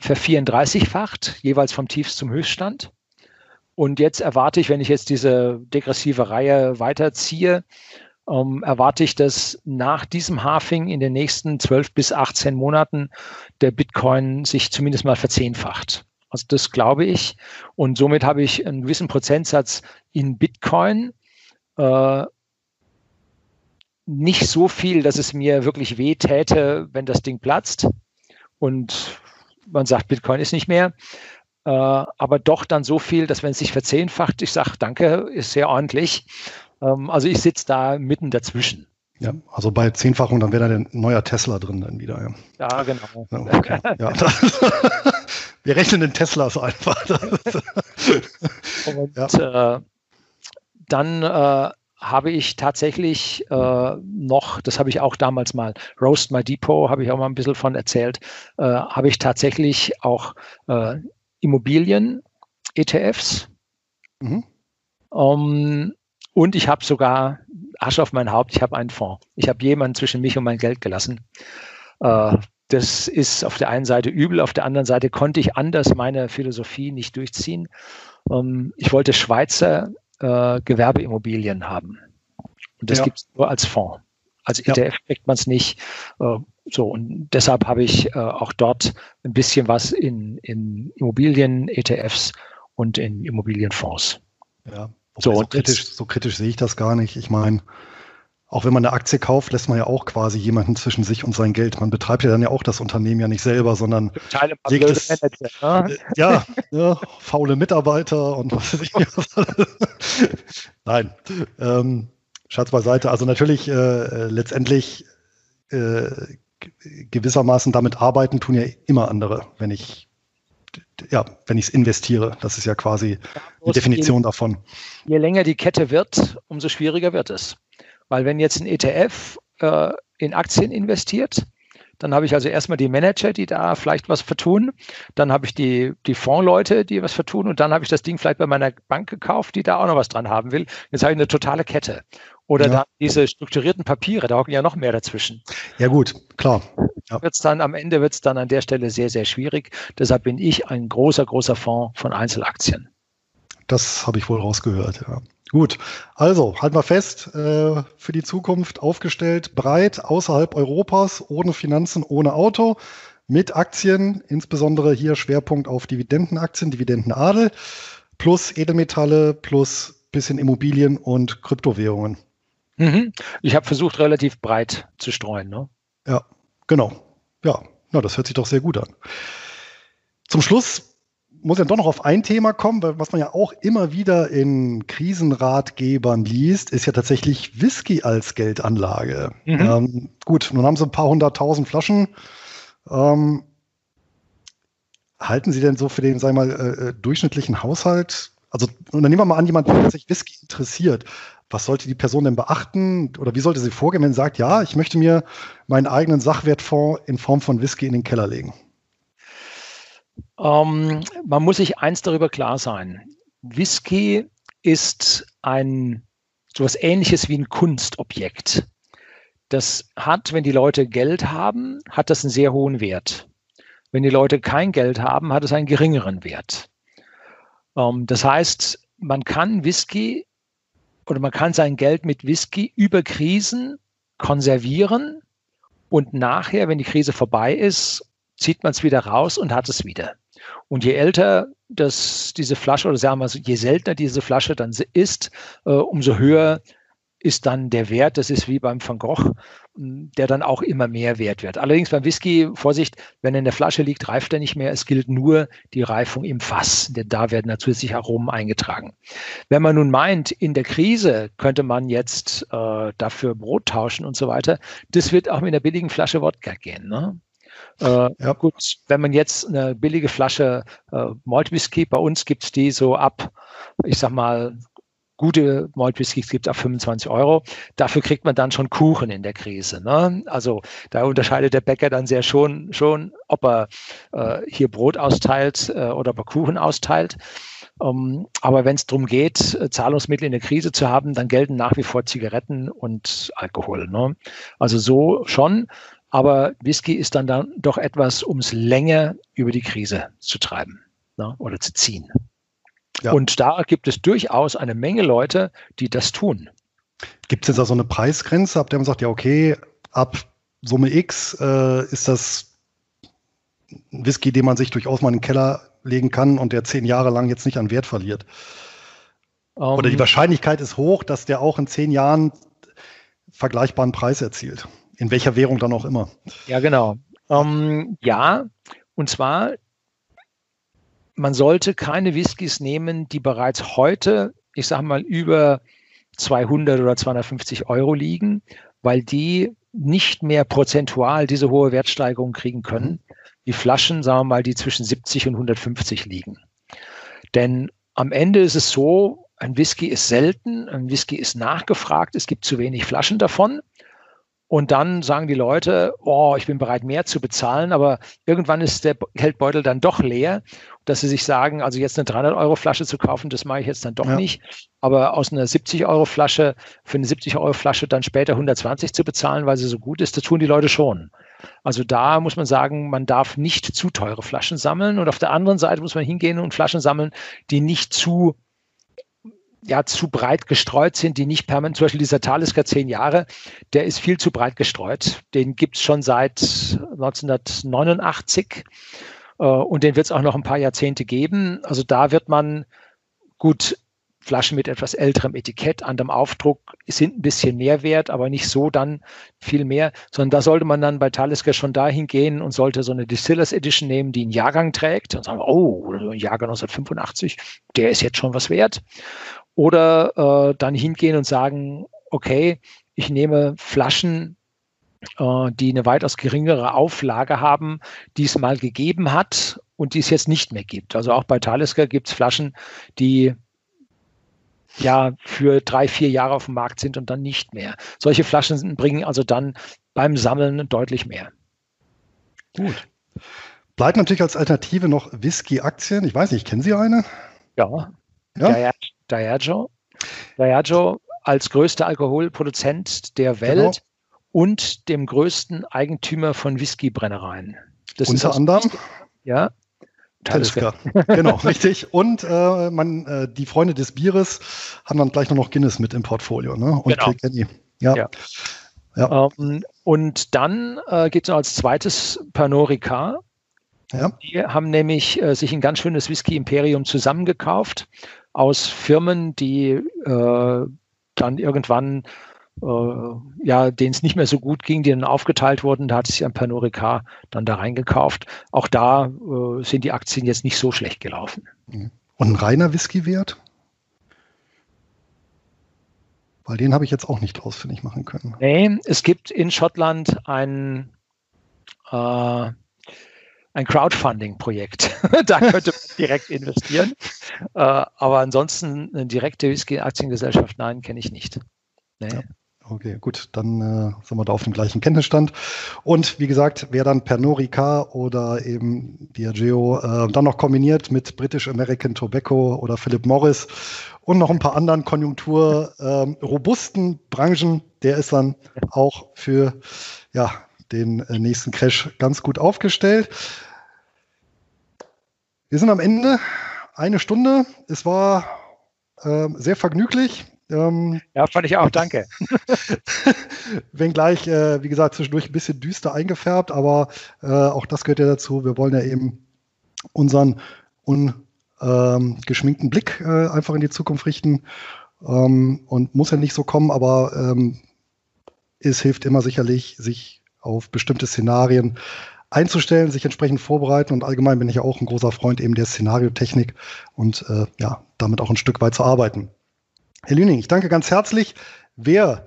ver34-facht, jeweils vom Tiefst zum Höchststand. Und jetzt erwarte ich, wenn ich jetzt diese degressive Reihe weiterziehe, ähm, erwarte ich, dass nach diesem Halving in den nächsten 12 bis 18 Monaten der Bitcoin sich zumindest mal verzehnfacht. Also das glaube ich. Und somit habe ich einen gewissen Prozentsatz in Bitcoin. Äh, nicht so viel, dass es mir wirklich weh täte, wenn das Ding platzt und man sagt, Bitcoin ist nicht mehr. Äh, aber doch dann so viel, dass wenn es sich verzehnfacht, ich sage, danke, ist sehr ordentlich. Ähm, also ich sitze da mitten dazwischen. Ja, also bei Zehnfachung, dann wäre da ein neuer Tesla drin dann wieder. Ja, ja genau. Ja, okay. ja, (laughs) wir rechnen den Teslas einfach. (laughs) Und ja. äh, dann äh, habe ich tatsächlich äh, noch, das habe ich auch damals mal, Roast My Depot, habe ich auch mal ein bisschen von erzählt, äh, habe ich tatsächlich auch äh, Immobilien-ETFs. Mhm. Um, und ich habe sogar Asche auf mein Haupt, ich habe einen Fonds. Ich habe jemanden zwischen mich und mein Geld gelassen. Äh, das ist auf der einen Seite übel, auf der anderen Seite konnte ich anders meine Philosophie nicht durchziehen. Ähm, ich wollte Schweizer äh, Gewerbeimmobilien haben. Und das ja. gibt es nur als Fonds. Als ETF ja. kriegt man es nicht. Äh, so, und deshalb habe ich äh, auch dort ein bisschen was in, in Immobilien-ETFs und in Immobilienfonds. Ja, so, so, kritisch, so kritisch sehe ich das gar nicht. Ich meine, auch wenn man eine Aktie kauft, lässt man ja auch quasi jemanden zwischen sich und sein Geld. Man betreibt ja dann ja auch das Unternehmen ja nicht selber, sondern legt es, Manager, ne? äh, (laughs) ja, ja, faule Mitarbeiter und was weiß ich. (laughs) Nein, ähm, Schatz beiseite. Also natürlich äh, äh, letztendlich äh, gewissermaßen damit arbeiten tun ja immer andere, wenn ich ja, wenn ich es investiere. Das ist ja quasi die Definition davon. Je länger die Kette wird, umso schwieriger wird es. Weil wenn jetzt ein ETF äh, in Aktien investiert, dann habe ich also erstmal die Manager, die da vielleicht was vertun. Dann habe ich die, die Fondsleute, die was vertun. Und dann habe ich das Ding vielleicht bei meiner Bank gekauft, die da auch noch was dran haben will. Jetzt habe ich eine totale Kette. Oder ja. dann diese strukturierten Papiere, da hocken ja noch mehr dazwischen. Ja gut, klar. Ja. Wird's dann, am Ende wird es dann an der Stelle sehr, sehr schwierig. Deshalb bin ich ein großer, großer Fonds von Einzelaktien. Das habe ich wohl rausgehört, ja. Gut, also halten wir fest, äh, für die Zukunft aufgestellt, breit, außerhalb Europas, ohne Finanzen, ohne Auto, mit Aktien, insbesondere hier Schwerpunkt auf Dividendenaktien, Dividendenadel, plus Edelmetalle, plus bisschen Immobilien und Kryptowährungen. Mhm. Ich habe versucht, relativ breit zu streuen. Ne? Ja, genau. Ja, na, das hört sich doch sehr gut an. Zum Schluss muss ja doch noch auf ein Thema kommen, weil was man ja auch immer wieder in Krisenratgebern liest, ist ja tatsächlich Whisky als Geldanlage. Mhm. Ähm, gut, nun haben sie ein paar hunderttausend Flaschen. Ähm, halten Sie denn so für den, sagen wir mal, äh, äh, durchschnittlichen Haushalt? Also, und dann nehmen wir mal an, jemand, der sich Whisky interessiert. Was sollte die Person denn beachten oder wie sollte sie vorgehen, wenn sie sagt, ja, ich möchte mir meinen eigenen Sachwertfonds in Form von Whisky in den Keller legen? Ähm, man muss sich eins darüber klar sein. Whisky ist ein sowas ähnliches wie ein Kunstobjekt. Das hat, wenn die Leute Geld haben, hat das einen sehr hohen Wert. Wenn die Leute kein Geld haben, hat es einen geringeren Wert. Ähm, das heißt, man kann Whisky oder man kann sein Geld mit Whisky über Krisen konservieren und nachher, wenn die Krise vorbei ist, zieht man es wieder raus und hat es wieder. Und je älter das, diese Flasche oder sagen wir so, je seltener diese Flasche dann ist, äh, umso höher ist dann der Wert. Das ist wie beim Van Gogh, der dann auch immer mehr wert wird. Allerdings beim Whisky, Vorsicht, wenn er in der Flasche liegt, reift er nicht mehr. Es gilt nur die Reifung im Fass, denn da werden natürlich Aromen eingetragen. Wenn man nun meint, in der Krise könnte man jetzt äh, dafür Brot tauschen und so weiter, das wird auch mit einer billigen Flasche Wodka gehen. Ne? Äh, ja. Gut, wenn man jetzt eine billige Flasche äh, Malt Whisky, bei uns gibt es die so ab, ich sag mal, gute Malt Whiskys gibt ab 25 Euro. Dafür kriegt man dann schon Kuchen in der Krise. Ne? Also da unterscheidet der Bäcker dann sehr schon, schon ob er äh, hier Brot austeilt äh, oder ob er Kuchen austeilt. Um, ähm, aber wenn es darum geht, Zahlungsmittel in der Krise zu haben, dann gelten nach wie vor Zigaretten und Alkohol. Ne? Also so schon. Aber Whisky ist dann, dann doch etwas, um es länger über die Krise zu treiben ne, oder zu ziehen. Ja. Und da gibt es durchaus eine Menge Leute, die das tun. Gibt es jetzt also eine Preisgrenze, ab der man sagt, ja, okay, ab Summe X äh, ist das ein Whisky, den man sich durchaus mal in den Keller legen kann und der zehn Jahre lang jetzt nicht an Wert verliert? Um, Oder die ähm. Wahrscheinlichkeit ist hoch, dass der auch in zehn Jahren vergleichbaren Preis erzielt. In welcher Währung dann auch immer. Ja, genau. Ähm, ja, und zwar, man sollte keine Whiskys nehmen, die bereits heute, ich sage mal, über 200 oder 250 Euro liegen, weil die nicht mehr prozentual diese hohe Wertsteigerung kriegen können. Die Flaschen, sagen wir mal, die zwischen 70 und 150 liegen. Denn am Ende ist es so, ein Whisky ist selten, ein Whisky ist nachgefragt, es gibt zu wenig Flaschen davon. Und dann sagen die Leute, oh, ich bin bereit, mehr zu bezahlen, aber irgendwann ist der Geldbeutel dann doch leer, dass sie sich sagen, also jetzt eine 300 Euro Flasche zu kaufen, das mache ich jetzt dann doch ja. nicht. Aber aus einer 70 Euro Flasche, für eine 70 Euro Flasche dann später 120 zu bezahlen, weil sie so gut ist, das tun die Leute schon. Also da muss man sagen, man darf nicht zu teure Flaschen sammeln. Und auf der anderen Seite muss man hingehen und Flaschen sammeln, die nicht zu ja zu breit gestreut sind, die nicht permanent, zum Beispiel dieser Talisker zehn Jahre, der ist viel zu breit gestreut. Den gibt's schon seit 1989 äh, und den wird es auch noch ein paar Jahrzehnte geben. Also da wird man gut Flaschen mit etwas älterem Etikett, anderem Aufdruck sind ein bisschen mehr wert, aber nicht so dann viel mehr, sondern da sollte man dann bei Talisker schon dahin gehen und sollte so eine Distillers Edition nehmen, die einen Jahrgang trägt und sagen, oh, Jahrgang 1985, der ist jetzt schon was wert. Oder äh, dann hingehen und sagen, okay, ich nehme Flaschen, äh, die eine weitaus geringere Auflage haben, die es mal gegeben hat und die es jetzt nicht mehr gibt. Also auch bei Talisker gibt es Flaschen, die ja für drei, vier Jahre auf dem Markt sind und dann nicht mehr. Solche Flaschen bringen also dann beim Sammeln deutlich mehr. Gut. Bleibt natürlich als Alternative noch Whisky-Aktien. Ich weiß nicht, kennen Sie eine? Ja. ja? Diageo. Diageo als größter Alkoholproduzent der Welt genau. und dem größten Eigentümer von Whiskybrennereien. Das Unter anderem? Ja. Talisker. (laughs) (laughs) genau, richtig. Und äh, man, äh, die Freunde des Bieres haben dann gleich noch Guinness mit im Portfolio. Ne? Und genau. Kilkenny. Ja. ja. ja. Ähm, und dann äh, gibt es als zweites Pernod Ricard. Ja. Die haben nämlich äh, sich ein ganz schönes Whisky-Imperium zusammengekauft aus Firmen, die äh, dann irgendwann äh, ja, denen es nicht mehr so gut ging, die dann aufgeteilt wurden. Da hat sich ein Pernod Ricard dann da reingekauft. Auch da äh, sind die Aktien jetzt nicht so schlecht gelaufen. Mhm. Und ein reiner Whisky-Wert? Weil den habe ich jetzt auch nicht ausfindig machen können. Nee, es gibt in Schottland ein äh, ein Crowdfunding-Projekt. (laughs) da könnte man (laughs) direkt investieren. Äh, aber ansonsten eine direkte Whisky-Aktiengesellschaft, nein, kenne ich nicht. Nee. Ja. Okay, gut, dann äh, sind wir da auf dem gleichen Kenntnisstand. Und wie gesagt, wer dann Pernod Ricard oder eben Diageo äh, dann noch kombiniert mit British American Tobacco oder Philip Morris und noch ein paar anderen konjunkturrobusten ähm, Branchen, der ist dann auch für ja, den äh, nächsten Crash ganz gut aufgestellt. Wir sind am Ende. Eine Stunde. Es war äh, sehr vergnüglich. Ähm, ja, fand ich auch, (laughs) danke. Wenngleich, äh, wie gesagt, zwischendurch ein bisschen düster eingefärbt, aber äh, auch das gehört ja dazu. Wir wollen ja eben unseren ungeschminkten ähm, Blick äh, einfach in die Zukunft richten. Ähm, und muss ja nicht so kommen, aber ähm, es hilft immer sicherlich, sich auf bestimmte Szenarien einzustellen, sich entsprechend vorbereiten und allgemein bin ich ja auch ein großer Freund eben der Szenariotechnik und äh, ja, damit auch ein Stück weit zu arbeiten. Herr Lüning, ich danke ganz herzlich. Wer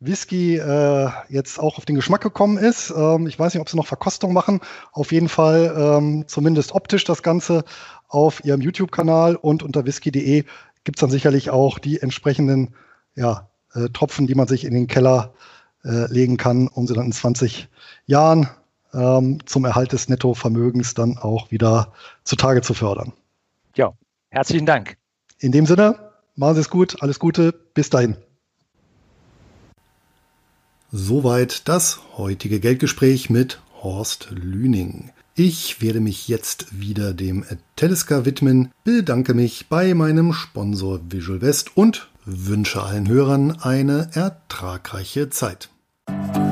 Whisky äh, jetzt auch auf den Geschmack gekommen ist, ähm, ich weiß nicht, ob Sie noch Verkostung machen, auf jeden Fall ähm, zumindest optisch das Ganze auf Ihrem YouTube-Kanal und unter whisky.de gibt es dann sicherlich auch die entsprechenden ja, äh, Tropfen, die man sich in den Keller äh, legen kann, um sie dann in 20 Jahren ähm, zum Erhalt des Nettovermögens dann auch wieder zutage zu fördern. Ja, herzlichen Dank. In dem Sinne, machen Sie es gut, alles Gute, bis dahin. Soweit das heutige Geldgespräch mit Horst Lüning. Ich werde mich jetzt wieder dem Teleska widmen, bedanke mich bei meinem Sponsor Visual West und wünsche allen Hörern eine ertragreiche Zeit. Thank you.